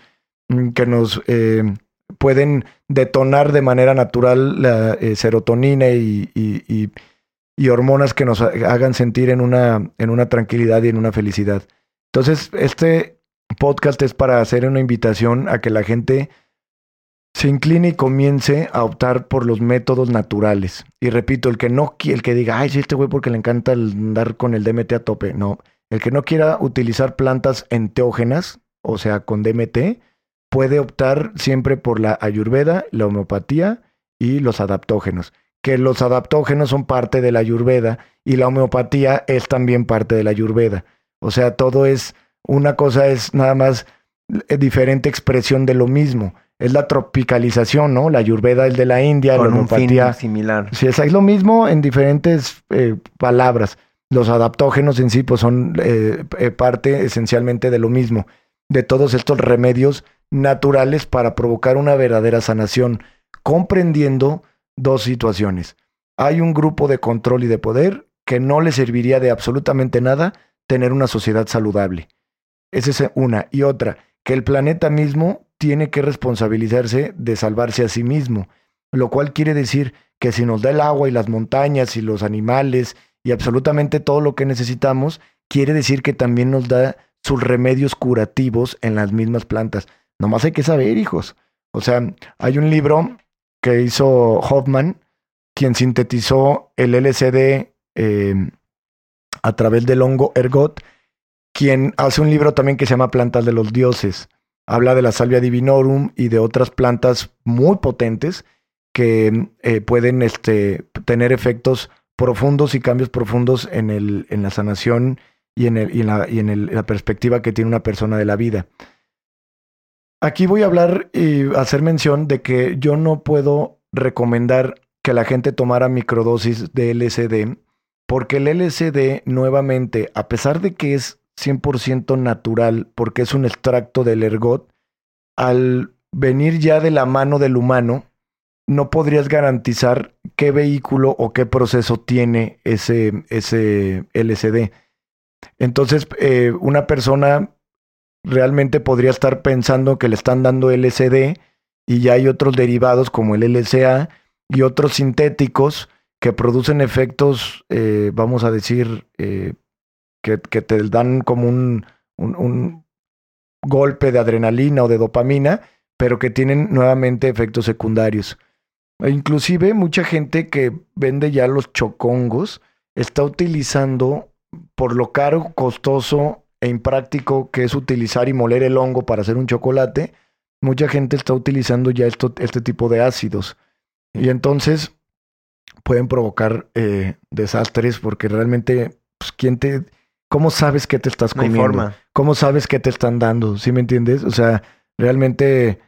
mm, que nos eh, pueden detonar de manera natural la eh, serotonina y, y y hormonas que nos hagan sentir en una, en una tranquilidad y en una felicidad. Entonces, este podcast es para hacer una invitación a que la gente se incline y comience a optar por los métodos naturales. Y repito, el que no el que diga, ay, sí, este güey porque le encanta andar con el DMT a tope. No, el que no quiera utilizar plantas enteógenas, o sea, con DMT, puede optar siempre por la ayurveda, la homeopatía y los adaptógenos que los adaptógenos son parte de la ayurveda y la homeopatía es también parte de la ayurveda. O sea, todo es, una cosa es nada más eh, diferente expresión de lo mismo. Es la tropicalización, ¿no? La ayurveda es de la India, la homeopatía. similar. Sí, es, lo mismo en diferentes eh, palabras. Los adaptógenos en sí pues son eh, eh, parte esencialmente de lo mismo, de todos estos remedios naturales para provocar una verdadera sanación, comprendiendo dos situaciones. Hay un grupo de control y de poder que no le serviría de absolutamente nada tener una sociedad saludable. Esa es una. Y otra, que el planeta mismo tiene que responsabilizarse de salvarse a sí mismo, lo cual quiere decir que si nos da el agua y las montañas y los animales y absolutamente todo lo que necesitamos, quiere decir que también nos da sus remedios curativos en las mismas plantas. Nomás hay que saber, hijos. O sea, hay un libro que hizo Hoffman, quien sintetizó el LCD eh, a través del hongo ergot, quien hace un libro también que se llama Plantas de los Dioses. Habla de la salvia divinorum y de otras plantas muy potentes que eh, pueden este, tener efectos profundos y cambios profundos en, la sanación y, en, la, y en la perspectiva que tiene una persona de la vida. Aquí voy a hablar y hacer mención de que yo no puedo recomendar que la gente tomara microdosis de LSD, porque el LSD nuevamente, a pesar de que es 100% natural, porque es un extracto del ergot, al venir ya de la mano del humano, no podrías garantizar qué vehículo o qué proceso tiene ese, ese LSD. Entonces, eh, una persona realmente podría estar pensando que le están dando LSD y ya hay otros derivados como el LSA y otros sintéticos que producen efectos, eh, vamos a decir, eh, que, te dan como un, golpe de adrenalina o de dopamina, pero que tienen nuevamente efectos secundarios. E inclusive mucha gente que vende ya los chocongos está utilizando por lo caro, costoso e impráctico que es utilizar y moler el hongo para hacer un chocolate, mucha gente está utilizando ya esto, este tipo de ácidos. Y entonces pueden provocar eh, desastres porque realmente, pues, ¿quién te... ¿Cómo sabes qué te estás comiendo? ¿Cómo sabes qué te están dando? ¿Sí me entiendes? O sea, realmente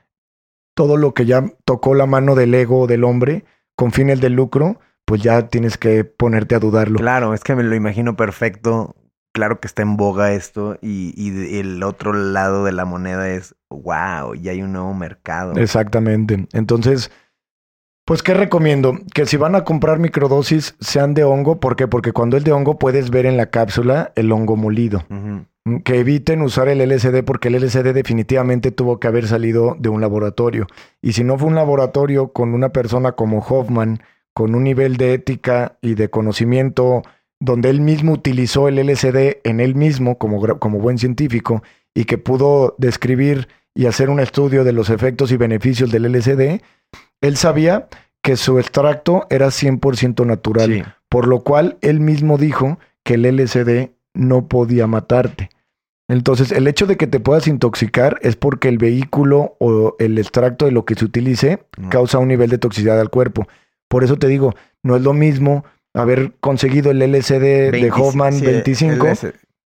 todo lo que ya tocó la mano del ego del hombre con fines de lucro, pues ya tienes que ponerte a dudarlo. Claro, es que me lo imagino perfecto. Claro que está en boga esto y, y el otro lado de la moneda es, wow, ya hay un nuevo mercado. Exactamente. Entonces, pues, ¿qué recomiendo? Que si van a comprar microdosis sean de hongo. ¿Por qué? Porque cuando es de hongo puedes ver en la cápsula el hongo molido. Mm, que eviten usar el LSD porque el LSD definitivamente tuvo que haber salido de un laboratorio. Y si no fue un laboratorio con una persona como Hoffman, con un nivel de ética y de conocimiento donde él mismo utilizó el LSD en él mismo como, como buen científico y que pudo describir y hacer un estudio de los efectos y beneficios del LSD, él sabía que su extracto era 100% natural, por lo cual él mismo dijo que el LSD no podía matarte. Entonces, el hecho de que te puedas intoxicar es porque el vehículo o el extracto de lo que se utilice causa un nivel de toxicidad al cuerpo. Por eso te digo, no es lo mismo haber conseguido el LSD de Hoffman 25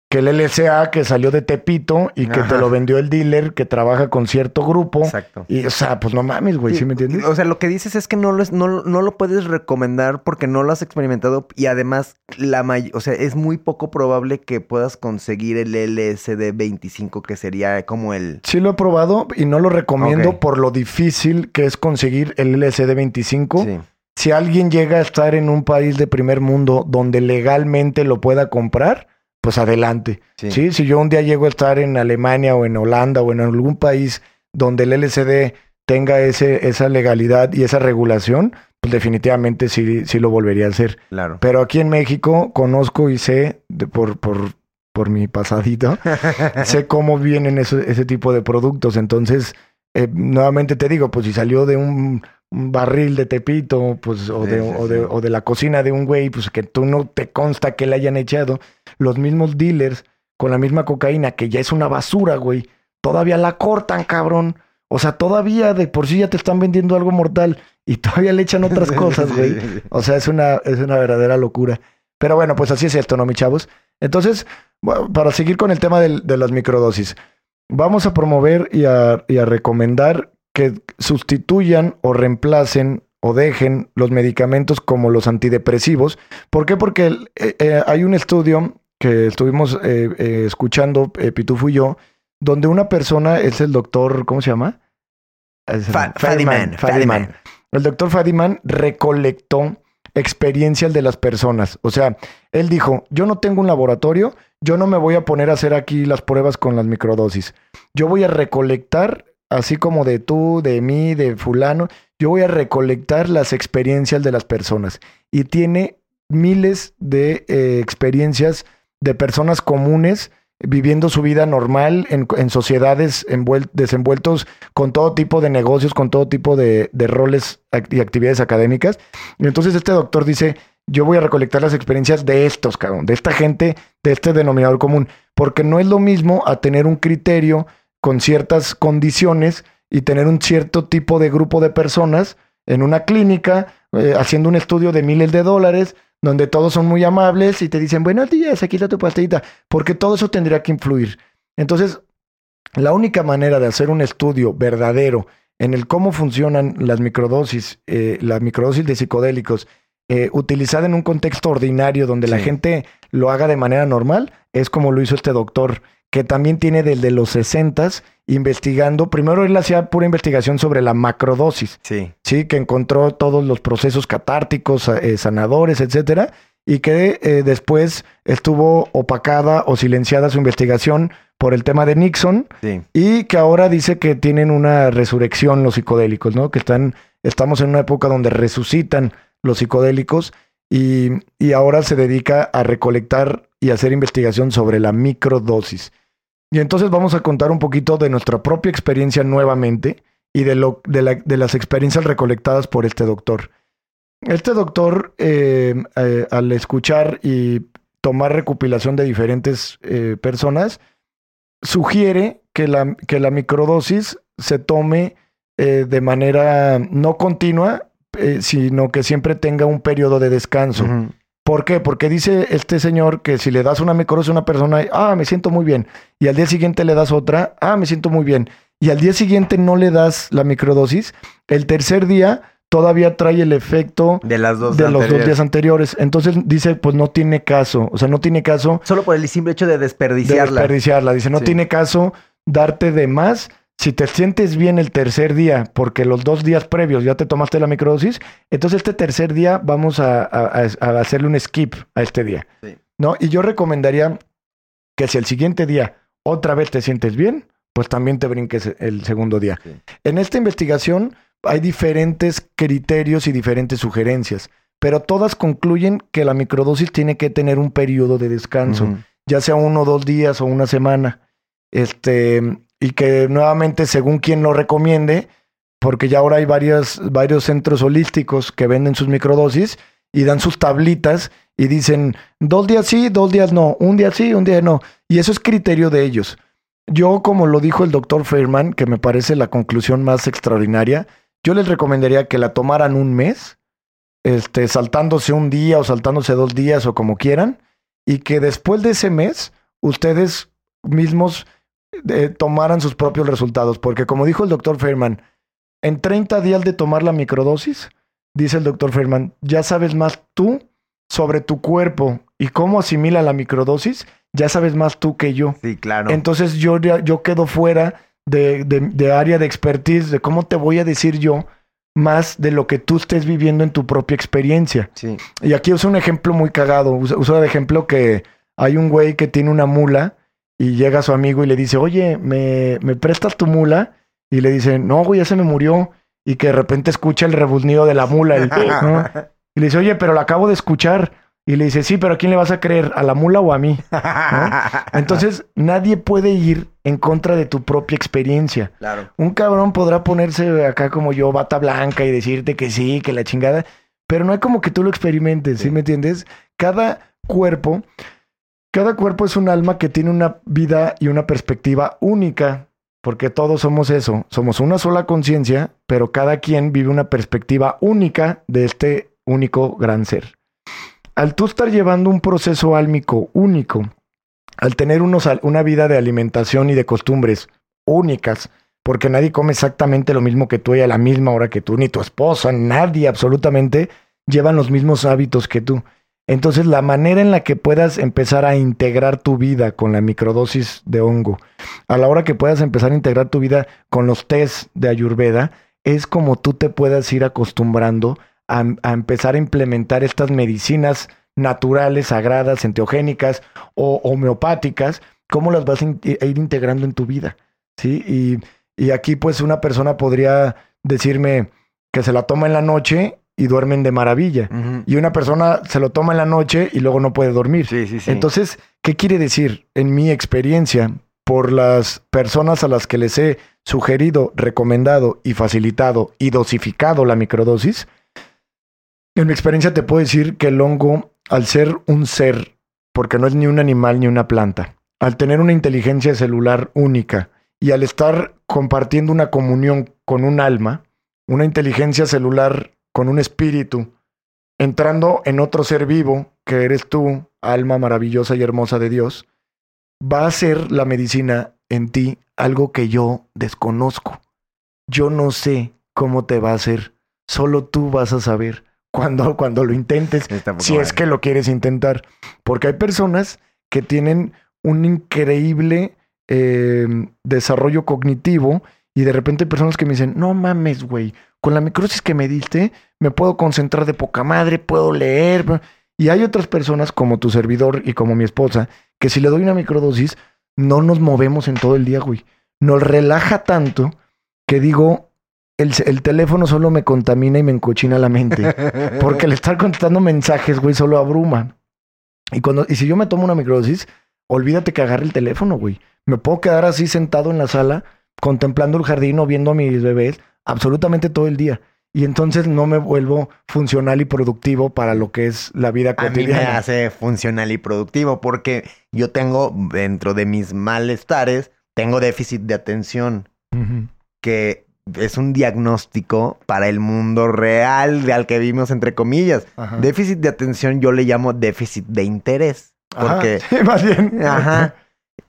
que el LSA que salió de Tepito y que te lo vendió el dealer que trabaja con cierto grupo. Exacto. Y, o sea, pues no mames, güey, ¿sí me entiendes? O sea, lo que dices es que no lo, no, no lo puedes recomendar porque no lo has experimentado y además, la o sea, es muy poco probable que puedas conseguir el LSD 25, que sería como el... Sí lo he probado y no lo recomiendo por lo difícil que es conseguir el LSD 25. Sí. Si alguien llega a estar en un país de primer mundo donde legalmente lo pueda comprar pues adelante. Sí. Si yo un día llego a estar en Alemania o en Holanda o en algún país donde el LCD tenga ese, esa legalidad y esa regulación, pues definitivamente sí, sí lo volvería a hacer. Claro. Pero aquí en México conozco y sé de, por, por, por mi pasadito, sé cómo vienen ese tipo de productos. Entonces, eh, nuevamente te digo, pues si salió de un un barril de tepito, pues, o, de, o, de, o, de, la cocina de un güey, pues que tú no te consta que le hayan echado. Los mismos dealers con la misma cocaína, que ya es una basura, güey, todavía la cortan, cabrón. O sea, todavía de por sí ya te están vendiendo algo mortal y todavía le echan otras cosas, güey. O sea, es una, es una verdadera locura. Pero bueno, pues así es esto, ¿no, mi chavos? Entonces, para seguir con el tema de, de las microdosis, vamos a promover y a, y a recomendar que sustituyan o reemplacen o dejen los medicamentos como los antidepresivos. ¿Por qué? Porque eh, eh, hay un estudio que estuvimos eh, escuchando, Pitufo y yo, donde una persona es el doctor, ¿cómo se llama? Fadiman. Fadiman. El doctor Fadiman recolectó experiencias de las personas. O sea, él dijo, yo no tengo un laboratorio, yo no me voy a poner a hacer aquí las pruebas con las microdosis. Yo voy a recolectar, así como de tú, de mí, de fulano, yo voy a recolectar las experiencias de las personas. Y tiene miles de eh, experiencias de personas comunes viviendo su vida normal en, sociedades desenvueltos con todo tipo de negocios, con todo tipo de, roles y actividades académicas. Y entonces este doctor dice, yo voy a recolectar las experiencias de estos, cabrón, de esta gente, de este denominador común, porque no es lo mismo a tener un criterio con ciertas condiciones y tener un cierto tipo de grupo de personas en una clínica eh, haciendo un estudio de miles de dólares donde todos son muy amables y te dicen, buenos días, aquí está tu pastillita, porque todo eso tendría que influir. Entonces, la única manera de hacer un estudio verdadero en el cómo funcionan las microdosis, eh, la microdosis de psicodélicos, eh, utilizada en un contexto ordinario donde la gente lo haga de manera normal, es como lo hizo este doctor que también tiene desde los 60 investigando. Primero él hacía pura investigación sobre la macrodosis. Sí. Sí, que encontró todos los procesos catárticos, eh, sanadores, etcétera, y que eh, después estuvo opacada o silenciada su investigación por el tema de Nixon sí. y que ahora dice que tienen una resurrección los psicodélicos, ¿no? Que están, estamos en una época donde resucitan los psicodélicos y, y ahora se dedica a recolectar y hacer investigación sobre la microdosis. Y entonces vamos a contar un poquito de nuestra propia experiencia nuevamente y de, lo, de, las experiencias recolectadas por este doctor. Este doctor, eh, eh, al escuchar y tomar recopilación de diferentes eh, personas, sugiere que la, que la microdosis se tome de manera no continua, sino que siempre tenga un periodo de descanso. ¿Por qué? Porque dice este señor que si le das una microdosis a una persona, ah, me siento muy bien. Y al día siguiente le das otra, ah, me siento muy bien. Y al día siguiente no le das la microdosis. El tercer día todavía trae el efecto de, las dos de los dos días anteriores. Entonces dice, pues no tiene caso. O sea, no tiene caso. Solo por el simple hecho de desperdiciarla. De desperdiciarla. Dice, no tiene caso darte de más si te sientes bien el tercer día, porque los dos días previos ya te tomaste la microdosis, entonces este tercer día vamos a, hacerle un skip a este día. ¿No? Y yo recomendaría que si el siguiente día otra vez te sientes bien, pues también te brinques el segundo día. En esta investigación hay diferentes criterios y diferentes sugerencias, pero todas concluyen que la microdosis tiene que tener un periodo de descanso, ya sea uno o dos días o una semana. Este, y que nuevamente según quien lo recomiende, porque ya ahora hay varios centros holísticos que venden sus microdosis y dan sus tablitas y dicen dos días sí, dos días no, un día sí, un día no. Y eso es criterio de ellos. Yo, como lo dijo el doctor Feynman, que me parece la conclusión más extraordinaria, yo les recomendaría que la tomaran un mes, este, saltándose un día o saltándose dos días o como quieran, y que después de ese mes ustedes mismos tomaran sus propios resultados. Porque como dijo el doctor Feynman, en 30 días de tomar la microdosis, dice el doctor Feynman, ya sabes más tú sobre tu cuerpo y cómo asimila la microdosis, ya sabes más tú que yo. Sí, claro. Entonces yo, yo quedo fuera de, de, área de expertise, de cómo te voy a decir yo más de lo que tú estés viviendo en tu propia experiencia. Sí. Y aquí uso un ejemplo muy cagado. Uso de ejemplo que hay un güey que tiene una mula y llega su amigo y le dice, oye, ¿me, me prestas tu mula? Y le dice, no, güey, ya se me murió. Y que de repente escucha el rebuznido de la mula. Y le dice, oye, pero la acabo de escuchar. Y le dice, sí, pero ¿a quién le vas a creer? ¿A la mula o a mí? Entonces, nadie puede ir en contra de tu propia experiencia. Claro. Un cabrón podrá ponerse acá como yo, bata blanca, y decirte que sí, que la chingada, pero no hay como que tú lo experimentes, ¿sí me entiendes? Cada cuerpo cada cuerpo es un alma que tiene una vida y una perspectiva única, porque todos somos eso, somos una sola conciencia, pero cada quien vive una perspectiva única de este único gran ser. Al tú estar llevando un proceso álmico único, al tener una vida de alimentación y de costumbres únicas, porque nadie come exactamente lo mismo que tú y a la misma hora que tú, ni tu esposa, nadie absolutamente llevan los mismos hábitos que tú. Entonces, la manera en la que puedas empezar a integrar tu vida con la microdosis de hongo, a la hora que puedas empezar a integrar tu vida con los test de Ayurveda, es como tú te puedas ir acostumbrando a, empezar a implementar estas medicinas naturales, sagradas, enteogénicas o homeopáticas, cómo las vas a, ir integrando en tu vida. ¿sí? Y, y aquí pues una persona podría decirme que se la toma en la noche y duermen de maravilla. Y una persona se lo toma en la noche y luego no puede dormir. Sí, sí, sí. Entonces, ¿qué quiere decir? En mi experiencia, por las personas a las que les he sugerido, recomendado y facilitado y dosificado la microdosis, en mi experiencia te puedo decir que el hongo, al ser un ser, porque no es ni un animal ni una planta, al tener una inteligencia celular única y al estar compartiendo una comunión con un alma, una inteligencia celular con un espíritu, entrando en otro ser vivo, que eres tú, alma maravillosa y hermosa de Dios, va a ser la medicina en ti algo que yo desconozco. Yo no sé cómo te va a hacer, solo tú vas a saber cuando, cuando lo intentes, si es que lo quieres intentar. Porque hay personas que tienen un increíble eh, desarrollo cognitivo y de repente hay personas que me dicen, no mames, güey, con la microsis que me diste, me puedo concentrar de poca madre, puedo leer. Y hay otras personas como tu servidor y como mi esposa, que si le doy una microdosis, no nos movemos en todo el día, güey. Nos relaja tanto que digo, el, el, teléfono solo me contamina y me encochina la mente. Porque el estar contestando mensajes, güey, solo abruma. Y, cuando, y si yo me tomo una microdosis, olvídate que agarre el teléfono, güey. Me puedo quedar así sentado en la sala contemplando el jardín o viendo a mis bebés absolutamente todo el día. Y entonces no me vuelvo funcional y productivo para lo que es la vida cotidiana. A mí me hace funcional y productivo porque yo tengo dentro de mis malestares, tengo déficit de atención, que es un diagnóstico para el mundo real de al que vimos entre comillas. Déficit de atención yo le llamo déficit de interés. Porque, más bien. Ajá.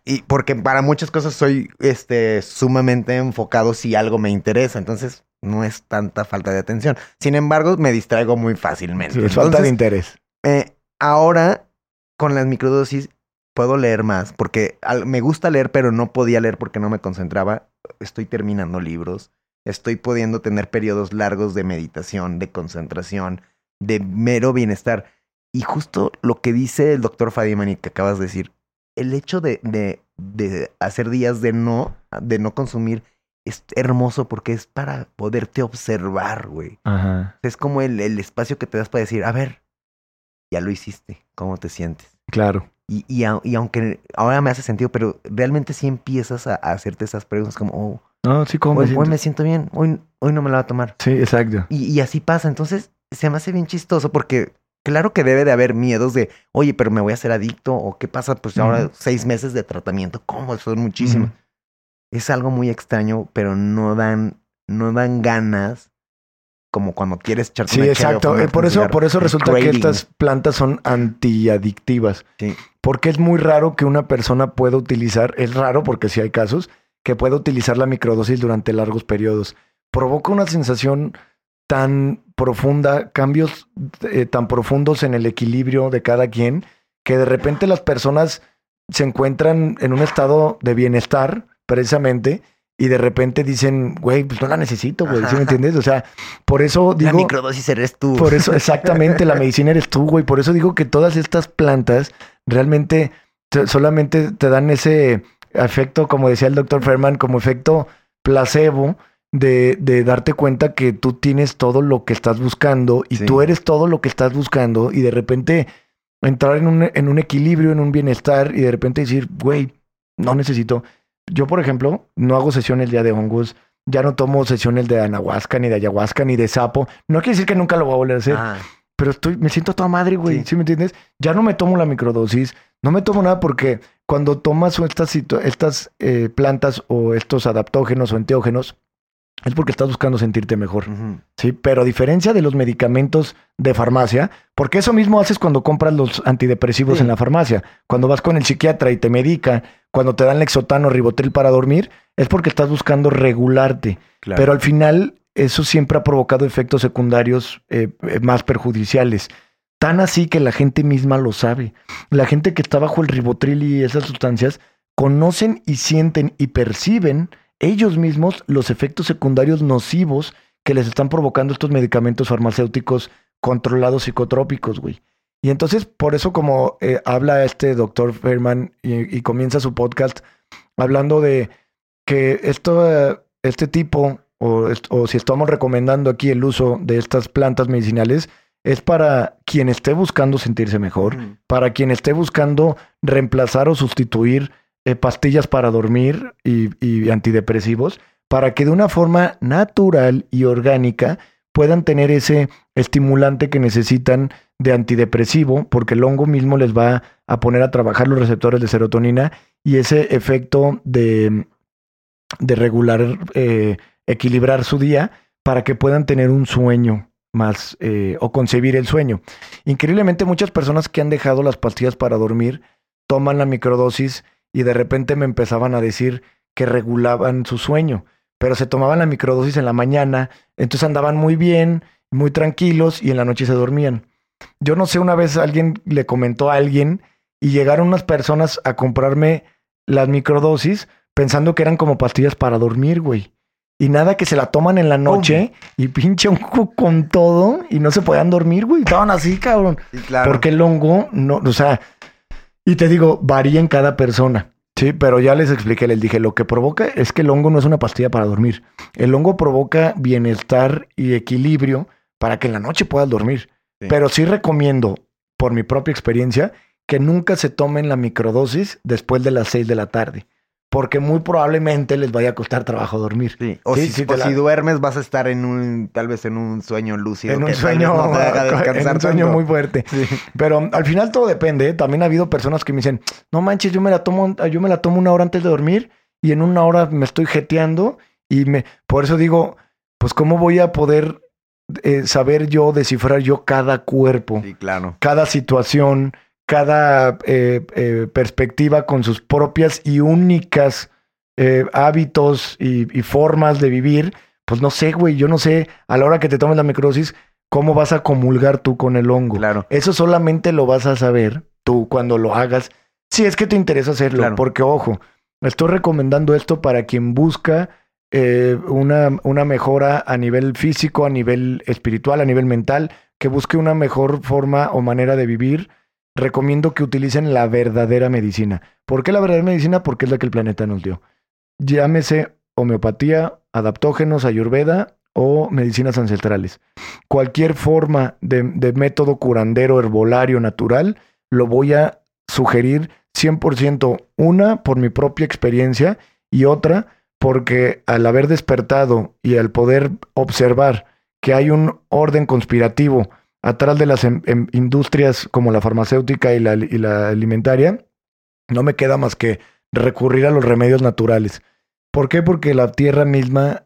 Y porque para muchas cosas soy este, sumamente enfocado si algo me interesa. Entonces, no es tanta falta de atención. Sin embargo, me distraigo muy fácilmente. Es falta de interés. Eh, ahora, con las microdosis, puedo leer más. Porque me gusta leer, pero no podía leer porque no me concentraba. Estoy terminando libros. Estoy pudiendo tener periodos largos de meditación, de concentración, de mero bienestar. Y justo lo que dice el doctor Fadimani que acabas de decir, el hecho de, de, de, hacer días de no, de no consumir es hermoso porque es para poderte observar, güey. Ajá. Es como el, el, espacio que te das para decir, a ver, ya lo hiciste, ¿cómo te sientes? Claro. Y, y, y aunque ahora me hace sentido, pero realmente sí empiezas a, hacerte esas preguntas como, oh, no, sí, ¿cómo hoy, me, hoy me siento bien, hoy, hoy no me la va a tomar. Sí, exacto. Y, y así pasa, entonces se me hace bien chistoso porque Claro que debe de haber miedos de, oye, pero me voy a hacer adicto o qué pasa, pues ahora seis meses de tratamiento, ¿cómo? Son muchísimo. Es algo muy extraño, pero no dan, no dan ganas como cuando quieres echarte Sí, exacto. Eh, por eso, por eso resulta que estas plantas son antiadictivas. Sí. Porque es muy raro que una persona pueda utilizar, es raro porque sí hay casos, que pueda utilizar la microdosis durante largos periodos. Provoca una sensación tan profunda, cambios eh, tan profundos en el equilibrio de cada quien, que de repente las personas se encuentran en un estado de bienestar, precisamente, y de repente dicen, güey, pues no la necesito, güey, ¿sí me entiendes? O sea, por eso digo... La microdosis eres tú. Por eso, exactamente, la medicina eres tú, güey. Por eso digo que todas estas plantas realmente solamente te dan ese efecto, como decía el doctor Ferman, como efecto placebo, de, de, darte cuenta que tú tienes todo lo que estás buscando y tú eres todo lo que estás buscando y de repente entrar en un, en un equilibrio, en un bienestar y de repente decir, güey, no necesito. Yo, por ejemplo, no hago sesiones día de hongos, ya no tomo sesiones de anahuasca, ni de ayahuasca, ni de sapo. No quiere decir que nunca lo voy a volver a hacer. Ah. Pero estoy, me siento toda madre, güey. Sí. me entiendes? Ya no me tomo la microdosis, no me tomo nada porque cuando tomas estas, estas eh, plantas o estos adaptógenos o enteógenos, es porque estás buscando sentirte mejor. Sí, pero a diferencia de los medicamentos de farmacia, porque eso mismo haces cuando compras los antidepresivos en la farmacia. Cuando vas con el psiquiatra y te medica, cuando te dan lexotano, ribotril para dormir, es porque estás buscando regularte. Claro. Pero al final, eso siempre ha provocado efectos secundarios eh, eh, más perjudiciales. Tan así que la gente misma lo sabe. La gente que está bajo el ribotril y esas sustancias conocen y sienten y perciben ellos mismos los efectos secundarios nocivos que les están provocando estos medicamentos farmacéuticos controlados psicotrópicos, güey. Y entonces, por eso como eh, habla este doctor Ferman y, y comienza su podcast hablando de que esto, este tipo, o, o si estamos recomendando aquí el uso de estas plantas medicinales, es para quien esté buscando sentirse mejor, para quien esté buscando reemplazar o sustituir eh, pastillas para dormir y, antidepresivos, para que de una forma natural y orgánica puedan tener ese estimulante que necesitan de antidepresivo, porque el hongo mismo les va a poner a trabajar los receptores de serotonina y ese efecto de, de regular, eh, equilibrar su día para que puedan tener un sueño más eh, o concebir el sueño. Increíblemente muchas personas que han dejado las pastillas para dormir toman la microdosis y de repente me empezaban a decir que regulaban su sueño, pero se tomaban la microdosis en la mañana, entonces andaban muy bien, muy tranquilos y en la noche se dormían. Yo no sé, una vez alguien le comentó a alguien y llegaron unas personas a comprarme las microdosis pensando que eran como pastillas para dormir, güey. Y nada que se la toman en la noche y pinche hongo con todo y no se podían dormir, güey. Estaban así, cabrón. Sí, claro. Porque el hongo, no, o sea, y te digo, varía en cada persona. Sí, pero ya les expliqué, les dije, lo que provoca es que el hongo no es una pastilla para dormir. El hongo provoca bienestar y equilibrio para que en la noche puedas dormir. Sí. Pero sí recomiendo, por mi propia experiencia, que nunca se tomen la microdosis después de las 6 de la tarde. Porque muy probablemente les vaya a costar trabajo dormir. Sí. O, Sí, si, sí o te la- si duermes vas a estar en un, tal vez en un sueño lúcido. En un que sueño, vez no te haga en un sueño tanto. muy fuerte. Sí. Pero al final todo depende. ¿eh? También ha habido personas que me dicen, no manches, yo me la tomo, yo me la tomo una hora antes de dormir y en una hora me estoy jeteando y me, por eso digo, pues cómo voy a poder eh, saber yo, descifrar yo cada cuerpo, Sí, claro. cada situación, cada eh, eh, perspectiva con sus propias y únicas eh, hábitos y, y formas de vivir. Pues no sé, güey, yo no sé a la hora que te tomes la microdosis cómo vas a comulgar tú con el hongo. Claro. Eso solamente lo vas a saber tú cuando lo hagas, si es que te interesa hacerlo, Claro. porque ojo, estoy recomendando esto para quien busca una, una mejora a nivel físico, a nivel espiritual, a nivel mental, que busque una mejor forma o manera de vivir. Recomiendo que utilicen la verdadera medicina. ¿Por qué la verdadera medicina? Porque es la que el planeta nos dio. Llámese homeopatía, adaptógenos, ayurveda o medicinas ancestrales cualquier forma de, de método curandero, herbolario, natural, lo voy a sugerir 100%. Una, por mi propia experiencia y otra, porque al haber despertado y al poder observar que hay un orden conspirativo atrás de las em- em- industrias como la farmacéutica y la, y la alimentaria, no me queda más que recurrir a los remedios naturales. ¿Por qué? Porque la tierra misma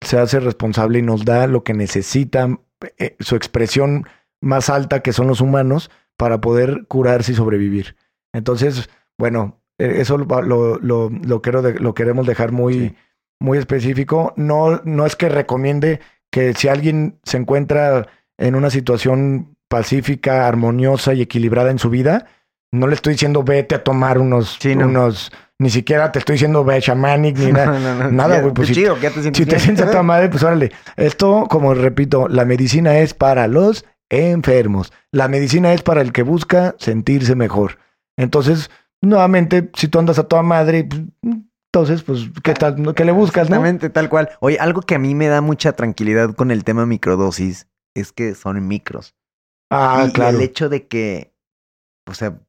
se hace responsable y nos da lo que necesitan, eh, su expresión más alta que son los humanos, para poder curarse y sobrevivir. Entonces, bueno, eh, eso lo, lo, lo- lo quiero de- lo queremos dejar muy, Sí. muy específico. No, no es que recomiende que si alguien se encuentra en una situación pacífica, armoniosa y equilibrada en su vida, no le estoy diciendo vete a tomar unos, Sí, no. unos, ni siquiera te estoy diciendo ve shamanic ni nada. No, no, no. Nada, güey, pues si- chido, te sientes Si te sientes a toda madre, pues órale. Esto, como repito, la medicina es para los enfermos. La medicina es para el que busca sentirse mejor. Entonces, nuevamente, si tú andas a toda madre, pues, entonces, pues, ¿qué tal? ¿Qué le buscas, no? Exactamente, tal cual. Oye, algo que a mí me da mucha tranquilidad con el tema microdosis es que son micros. Ah, y, y claro. el hecho de que, o sea,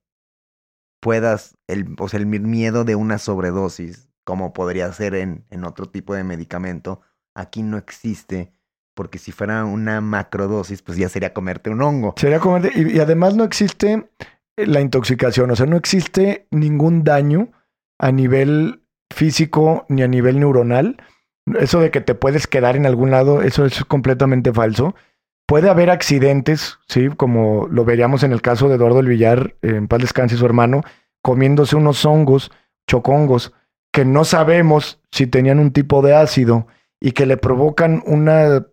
puedas, el, o sea, el mi- miedo de una sobredosis, como podría ser en, en otro tipo de medicamento, aquí no existe. Porque si fuera una macrodosis, pues ya sería comerte un hongo. Sería y, y además no existe eh, la intoxicación, o sea, no existe ningún daño a nivel físico ni a nivel neuronal. Eso de que te puedes quedar en algún lado, eso es completamente falso. Puede haber accidentes, sí, como lo veríamos en el caso de Eduardo El Villar, eh, en paz descanse su hermano, comiéndose unos hongos, chocongos, que no sabemos si tenían un tipo de ácido y que le provocan una,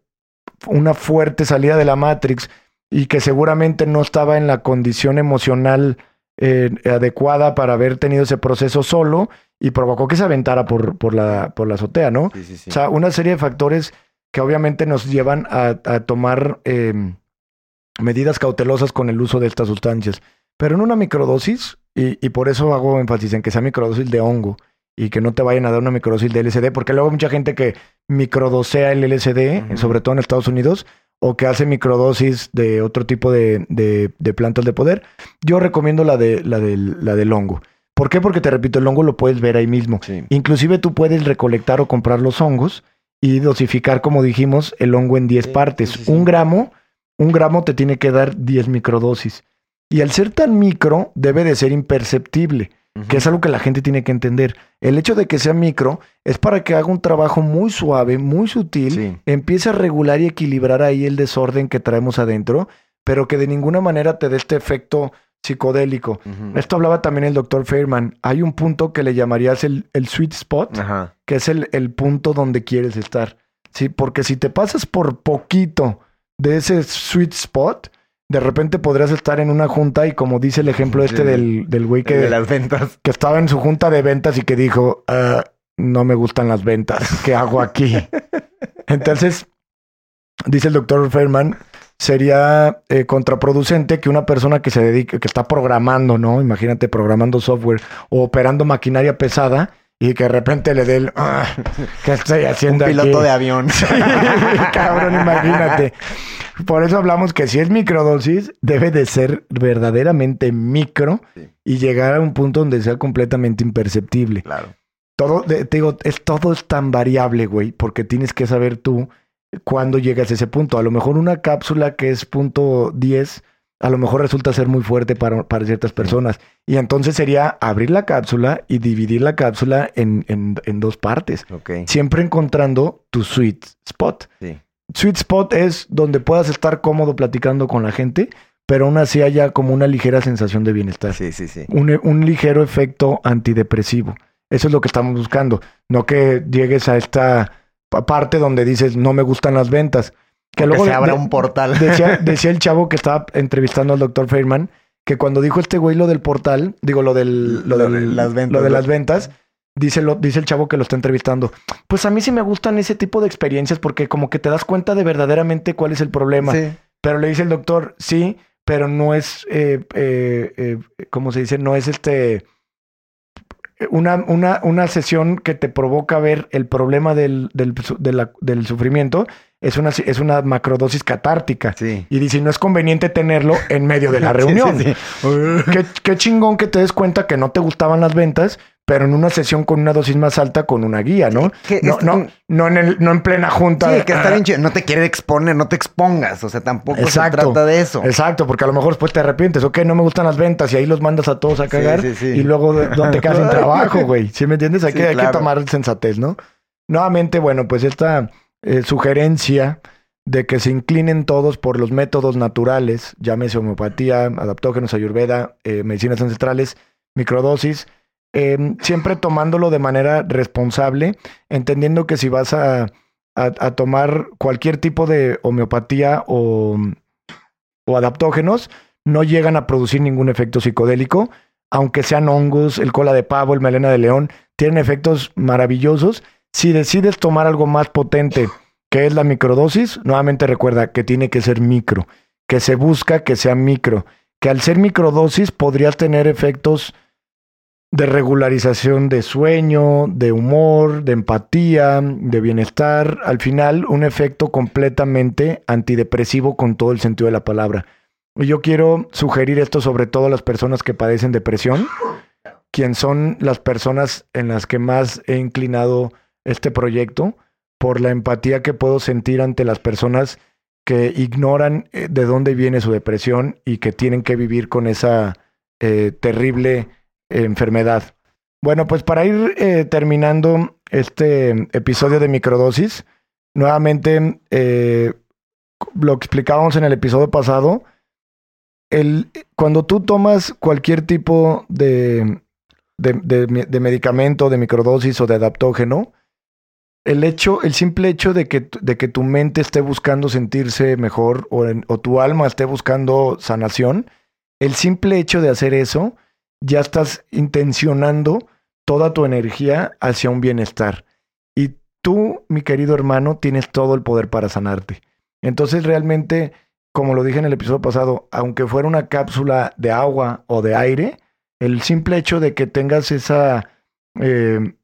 una fuerte salida de la Matrix y que seguramente no estaba en la condición emocional eh, adecuada para haber tenido ese proceso solo y provocó que se aventara por, por, la, por la azotea, ¿no? Sí, sí, sí. O sea, una serie de factores que obviamente nos llevan a, a tomar eh, medidas cautelosas con el uso de estas sustancias. Pero en una microdosis, y, y, por eso hago énfasis en que sea microdosis de hongo y que no te vayan a dar una microdosis de LSD, porque luego hay mucha gente que microdosea el LSD, sobre todo en Estados Unidos, o que hace microdosis de otro tipo de, de- de plantas de poder. Yo recomiendo la, de, la, del, la del hongo. ¿Por qué? Porque te repito, el hongo lo puedes ver ahí mismo. Sí. Inclusive tú puedes recolectar o comprar los hongos y dosificar, como dijimos, el hongo en 10 Sí, partes. sí, sí, sí. Un gramo, un gramo te tiene que dar 10 microdosis. Y al ser tan micro, debe de ser imperceptible, que es algo que la gente tiene que entender. El hecho de que sea micro es para que haga un trabajo muy suave, muy sutil, empiece a regular y equilibrar ahí el desorden que traemos adentro, pero que de ninguna manera te dé este efecto psicodélico. Esto hablaba también el doctor Fairman. Hay un punto que le llamarías el, el sweet spot, Ajá. que es el, el punto donde quieres estar. Sí, porque si te pasas por poquito de ese sweet spot, de repente podrías estar en una junta y como dice el ejemplo este del, del güey que, de las ventas. que estaba en su junta de ventas y que dijo, "Ah, no me gustan las ventas, ¿qué hago aquí? Entonces, dice el doctor Fairman, sería eh, contraproducente que una persona que se dedique, que está programando, ¿no? Imagínate programando software o operando maquinaria pesada y que de repente le dé el, "Ah, ¿qué estoy Un haciendo piloto aquí?" de avión. Cabrón, imagínate. Por eso hablamos que si es microdosis, debe de ser verdaderamente micro Sí. y llegar a un punto donde sea completamente imperceptible. Claro. Todo, te digo, es, todo es tan variable, güey, porque tienes que saber tú cuándo llegas a ese punto. A lo mejor una cápsula que es punto 10, a lo mejor resulta ser muy fuerte para, para ciertas personas. Y entonces sería abrir la cápsula y dividir la cápsula en, en- en dos partes, Ok. siempre encontrando tu sweet spot. Sí. Sweet spot es donde puedas estar cómodo platicando con la gente, pero aún así haya como una ligera sensación de bienestar Sí, sí, sí. un, un ligero efecto antidepresivo. Eso es lo que estamos buscando. No que llegues a esta parte donde dices no me gustan las ventas. Que Que luego se abra de- un portal. decía, decía el chavo que estaba entrevistando al doctor Feynman que cuando dijo este güey lo del portal, digo lo del lo, Lo de del- las ventas, lo de ¿no? las ventas, dice, lo, dice el chavo que lo está entrevistando. Pues a mí sí me gustan ese tipo de experiencias porque como que te das cuenta de verdaderamente cuál es el problema. Sí. Pero le dice el doctor, sí, pero no es, eh, eh, eh, ¿cómo se dice? No es este... Una, una, una sesión que te provoca ver el problema del, del, su- de la- del sufrimiento es una, es una macrodosis catártica. Sí. Y dice, no es conveniente tenerlo en medio de la reunión. sí, sí. Qué, qué chingón que te des cuenta que no te gustaban las ventas, pero en una sesión con una dosis más alta con una guía, ¿no? que no, es- no, no, en el, no en plena junta. Sí, que está bien chido. No te quiere exponer, no te expongas. O sea, tampoco Exacto. se trata de eso. Exacto, porque a lo mejor después te arrepientes. Ok, no me gustan las ventas y ahí los mandas a todos a cagar. sí, sí. Y luego no te quedas sin trabajo, güey. ¿Sí me entiendes? Hay, que, hay claro. que tomar sensatez, ¿no? Nuevamente, bueno, pues esta eh, sugerencia de que se inclinen todos por los métodos naturales, llámese homeopatía, adaptógenos, ayurveda, eh, medicinas ancestrales, microdosis, eh, siempre tomándolo de manera responsable, entendiendo que si vas a, a- a tomar cualquier tipo de homeopatía o, o adaptógenos, no llegan a producir ningún efecto psicodélico, aunque sean hongos, el cola de pavo, el melena de león, tienen efectos maravillosos. Si decides tomar algo más potente, que es la microdosis, nuevamente recuerda que tiene que ser micro, que se busca que sea micro, que al ser microdosis podrías tener efectos de regularización de sueño, de humor, de empatía, de bienestar, al final un efecto completamente antidepresivo con todo el sentido de la palabra. Y yo quiero sugerir esto sobre todo a las personas que padecen depresión, quien son las personas en las que más he inclinado este proyecto, por la empatía que puedo sentir ante las personas que ignoran eh, de dónde viene su depresión y que tienen que vivir con esa eh, terrible enfermedad. Bueno, pues para ir eh, terminando este episodio de microdosis, nuevamente eh, lo explicábamos en el episodio pasado, el, cuando tú tomas cualquier tipo de, de, medicamento, de microdosis o de adaptógeno, el hecho, el simple hecho de que, de que tu mente esté buscando sentirse mejor o tu alma esté buscando sanación, el simple hecho de hacer eso, ya estás intencionando toda tu energía hacia un bienestar. Y tú, mi querido hermano, tienes todo el poder para sanarte. Entonces realmente, como lo dije en el episodio pasado, aunque fuera una cápsula de agua o de aire, el simple hecho de que tengas esa eh,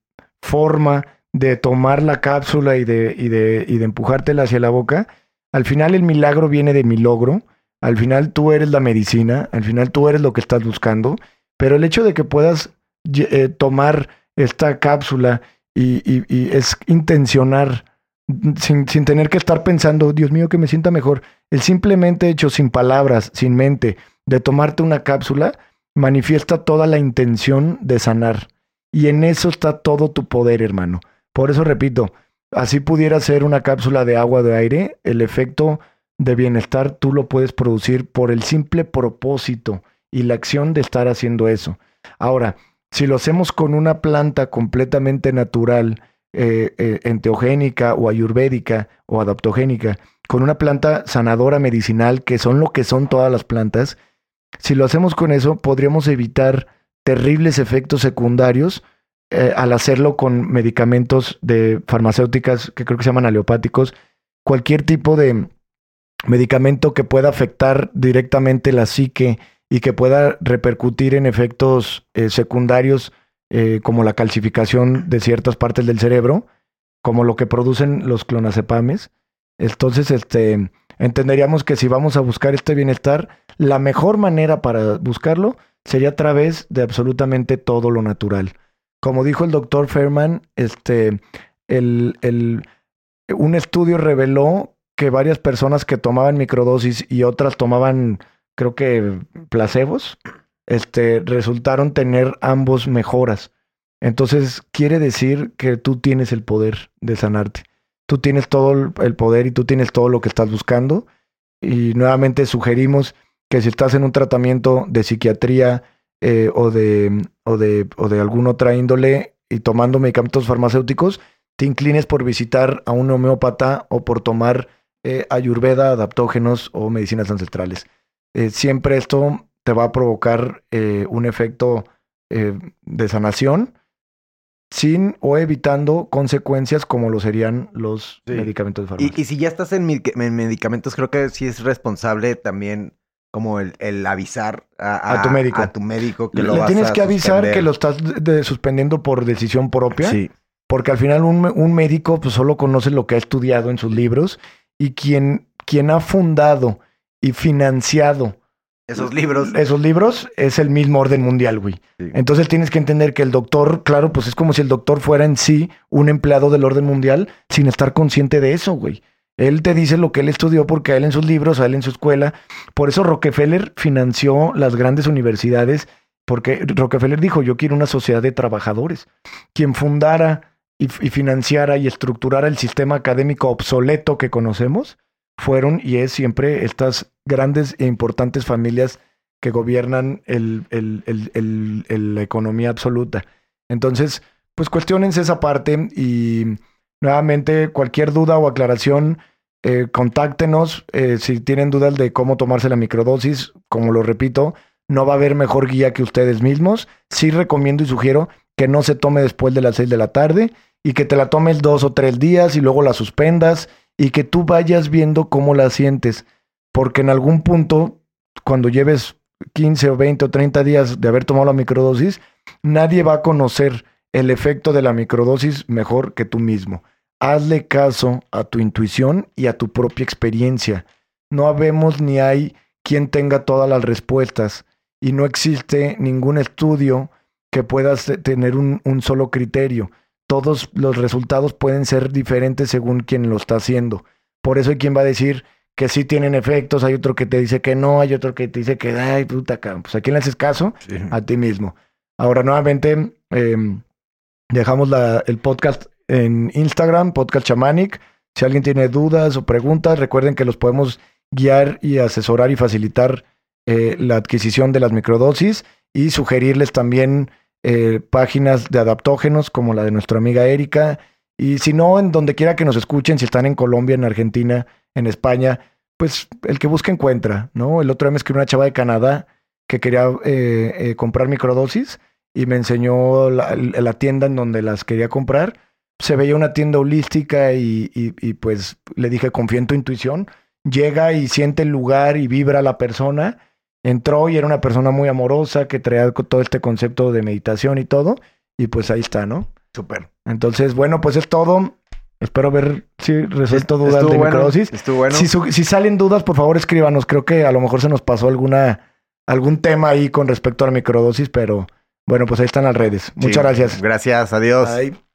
forma de tomar la cápsula y de, y, de, y de empujártela hacia la boca, al final el milagro viene de mi logro, al final tú eres la medicina, al final tú eres lo que estás buscando, pero el hecho de que puedas eh, tomar esta cápsula y, y- y es intencionar mm, sin, sin tener que estar pensando, Dios mío, que me sienta mejor, el simplemente hecho sin palabras, sin mente, de tomarte una cápsula, manifiesta toda la intención de sanar. Y en eso está todo tu poder, hermano. Por eso repito, así pudiera ser una cápsula de agua de aire, el efecto de bienestar tú lo puedes producir por el simple propósito y la acción de estar haciendo eso. Ahora, si lo hacemos con una planta completamente natural, eh, eh, enteogénica o ayurvédica o adaptogénica, con una planta sanadora medicinal, que son lo que son todas las plantas, si lo hacemos con eso, podríamos evitar terribles efectos secundarios eh, al hacerlo con medicamentos de farmacéuticas que creo que se llaman aleopáticos, cualquier tipo de medicamento que pueda afectar directamente la psique y que pueda repercutir en efectos eh, secundarios eh, como la calcificación de ciertas partes del cerebro, como lo que producen los clonazepames. Entonces, este, entenderíamos que si vamos a buscar este bienestar, la mejor manera para buscarlo sería a través de absolutamente todo lo natural. Como dijo el doctor Fairman, este, el, el- un estudio reveló que varias personas que tomaban microdosis y otras tomaban, creo que placebos, este, resultaron tener ambos mejoras. Entonces, quiere decir que tú tienes el poder de sanarte. Tú tienes todo el- poder y tú tienes todo lo que estás buscando. Y nuevamente sugerimos que si estás en un tratamiento de psiquiatría eh, o, de, o, de, o de alguna otra índole y tomando medicamentos farmacéuticos, te inclines por visitar a un homeópata o por tomar eh, ayurveda, adaptógenos o medicinas ancestrales. Eh, siempre esto te va a provocar eh, un efecto eh, de sanación sin o evitando consecuencias como lo serían los Sí. medicamentos de farmacia. Y, y si ya estás en, mi- en medicamentos, creo que sí es responsable también como el, el avisar a, A tu médico. A tu médico que lo Le vas tienes a que avisar suspender. que lo estás de- suspendiendo por decisión propia. Sí. Porque al final un, un médico pues, solo conoce lo que ha estudiado en sus libros y quien, quien ha fundado y financiado Esos libros. esos libros es el mismo orden mundial, güey. Sí. Entonces tienes que entender que el doctor, claro, pues es como si el doctor fuera en sí un empleado del orden mundial sin estar consciente de eso, güey. Él te dice lo que él estudió porque a él en sus libros, a él en su escuela. Por eso Rockefeller financió las grandes universidades, porque Rockefeller dijo, yo quiero una sociedad de trabajadores. Quien fundara y, y financiara y estructurara el sistema académico obsoleto que conocemos fueron y es siempre estas grandes e importantes familias que gobiernan el, el- el- la economía absoluta. Entonces, pues cuestionense esa parte y nuevamente cualquier duda o aclaración, eh, contáctenos eh, si tienen dudas de cómo tomarse la microdosis. Como lo repito, no va a haber mejor guía que ustedes mismos. Sí recomiendo y sugiero que no se tome después de las 6 de la tarde y que te la tomes dos o tres días y luego la suspendas y que tú vayas viendo cómo la sientes. Porque en algún punto, cuando lleves 15 o 20 o 30 días de haber tomado la microdosis, nadie va a conocer el efecto de la microdosis mejor que tú mismo. Hazle caso a tu intuición y a tu propia experiencia. No habemos ni hay quien tenga todas las respuestas y no existe ningún estudio que pueda tener un solo criterio. Todos los resultados pueden ser diferentes según quien lo está haciendo. Por eso hay quien va a decir que sí tienen efectos, hay otro que te dice que no, hay otro que te dice que, ay, puta, cabrón". pues a quién le haces caso? Sí. a ti mismo. Ahora, nuevamente, eh, dejamos la- el podcast en Instagram, Podcast Shamanic. Si alguien tiene dudas o preguntas, recuerden que los podemos guiar y asesorar y facilitar eh, la adquisición de las microdosis y sugerirles también eh, páginas de adaptógenos como la de nuestra amiga Erika. Y si no, en donde quiera que nos escuchen, si están en Colombia, en Argentina, en España, pues el que busca encuentra, ¿no? El otro día me escribió una chava de Canadá que quería eh, eh, comprar microdosis y me enseñó la, tienda en donde las quería comprar. Se veía una tienda holística y, pues le dije, confía en tu intuición. Llega y siente el lugar y vibra la persona. Entró y era una persona muy amorosa que traía todo este concepto de meditación y todo. Y pues ahí está, ¿no? Súper. Entonces, bueno, pues es todo. Espero ver si resuelto dudas de bueno, microdosis. Estuvo bueno. Si, su- si salen dudas, por favor escríbanos. Creo que a lo mejor se nos pasó alguna algún tema ahí con respecto a la microdosis, pero bueno, pues ahí están las redes. Muchas Sí. gracias. Gracias, adiós. Bye.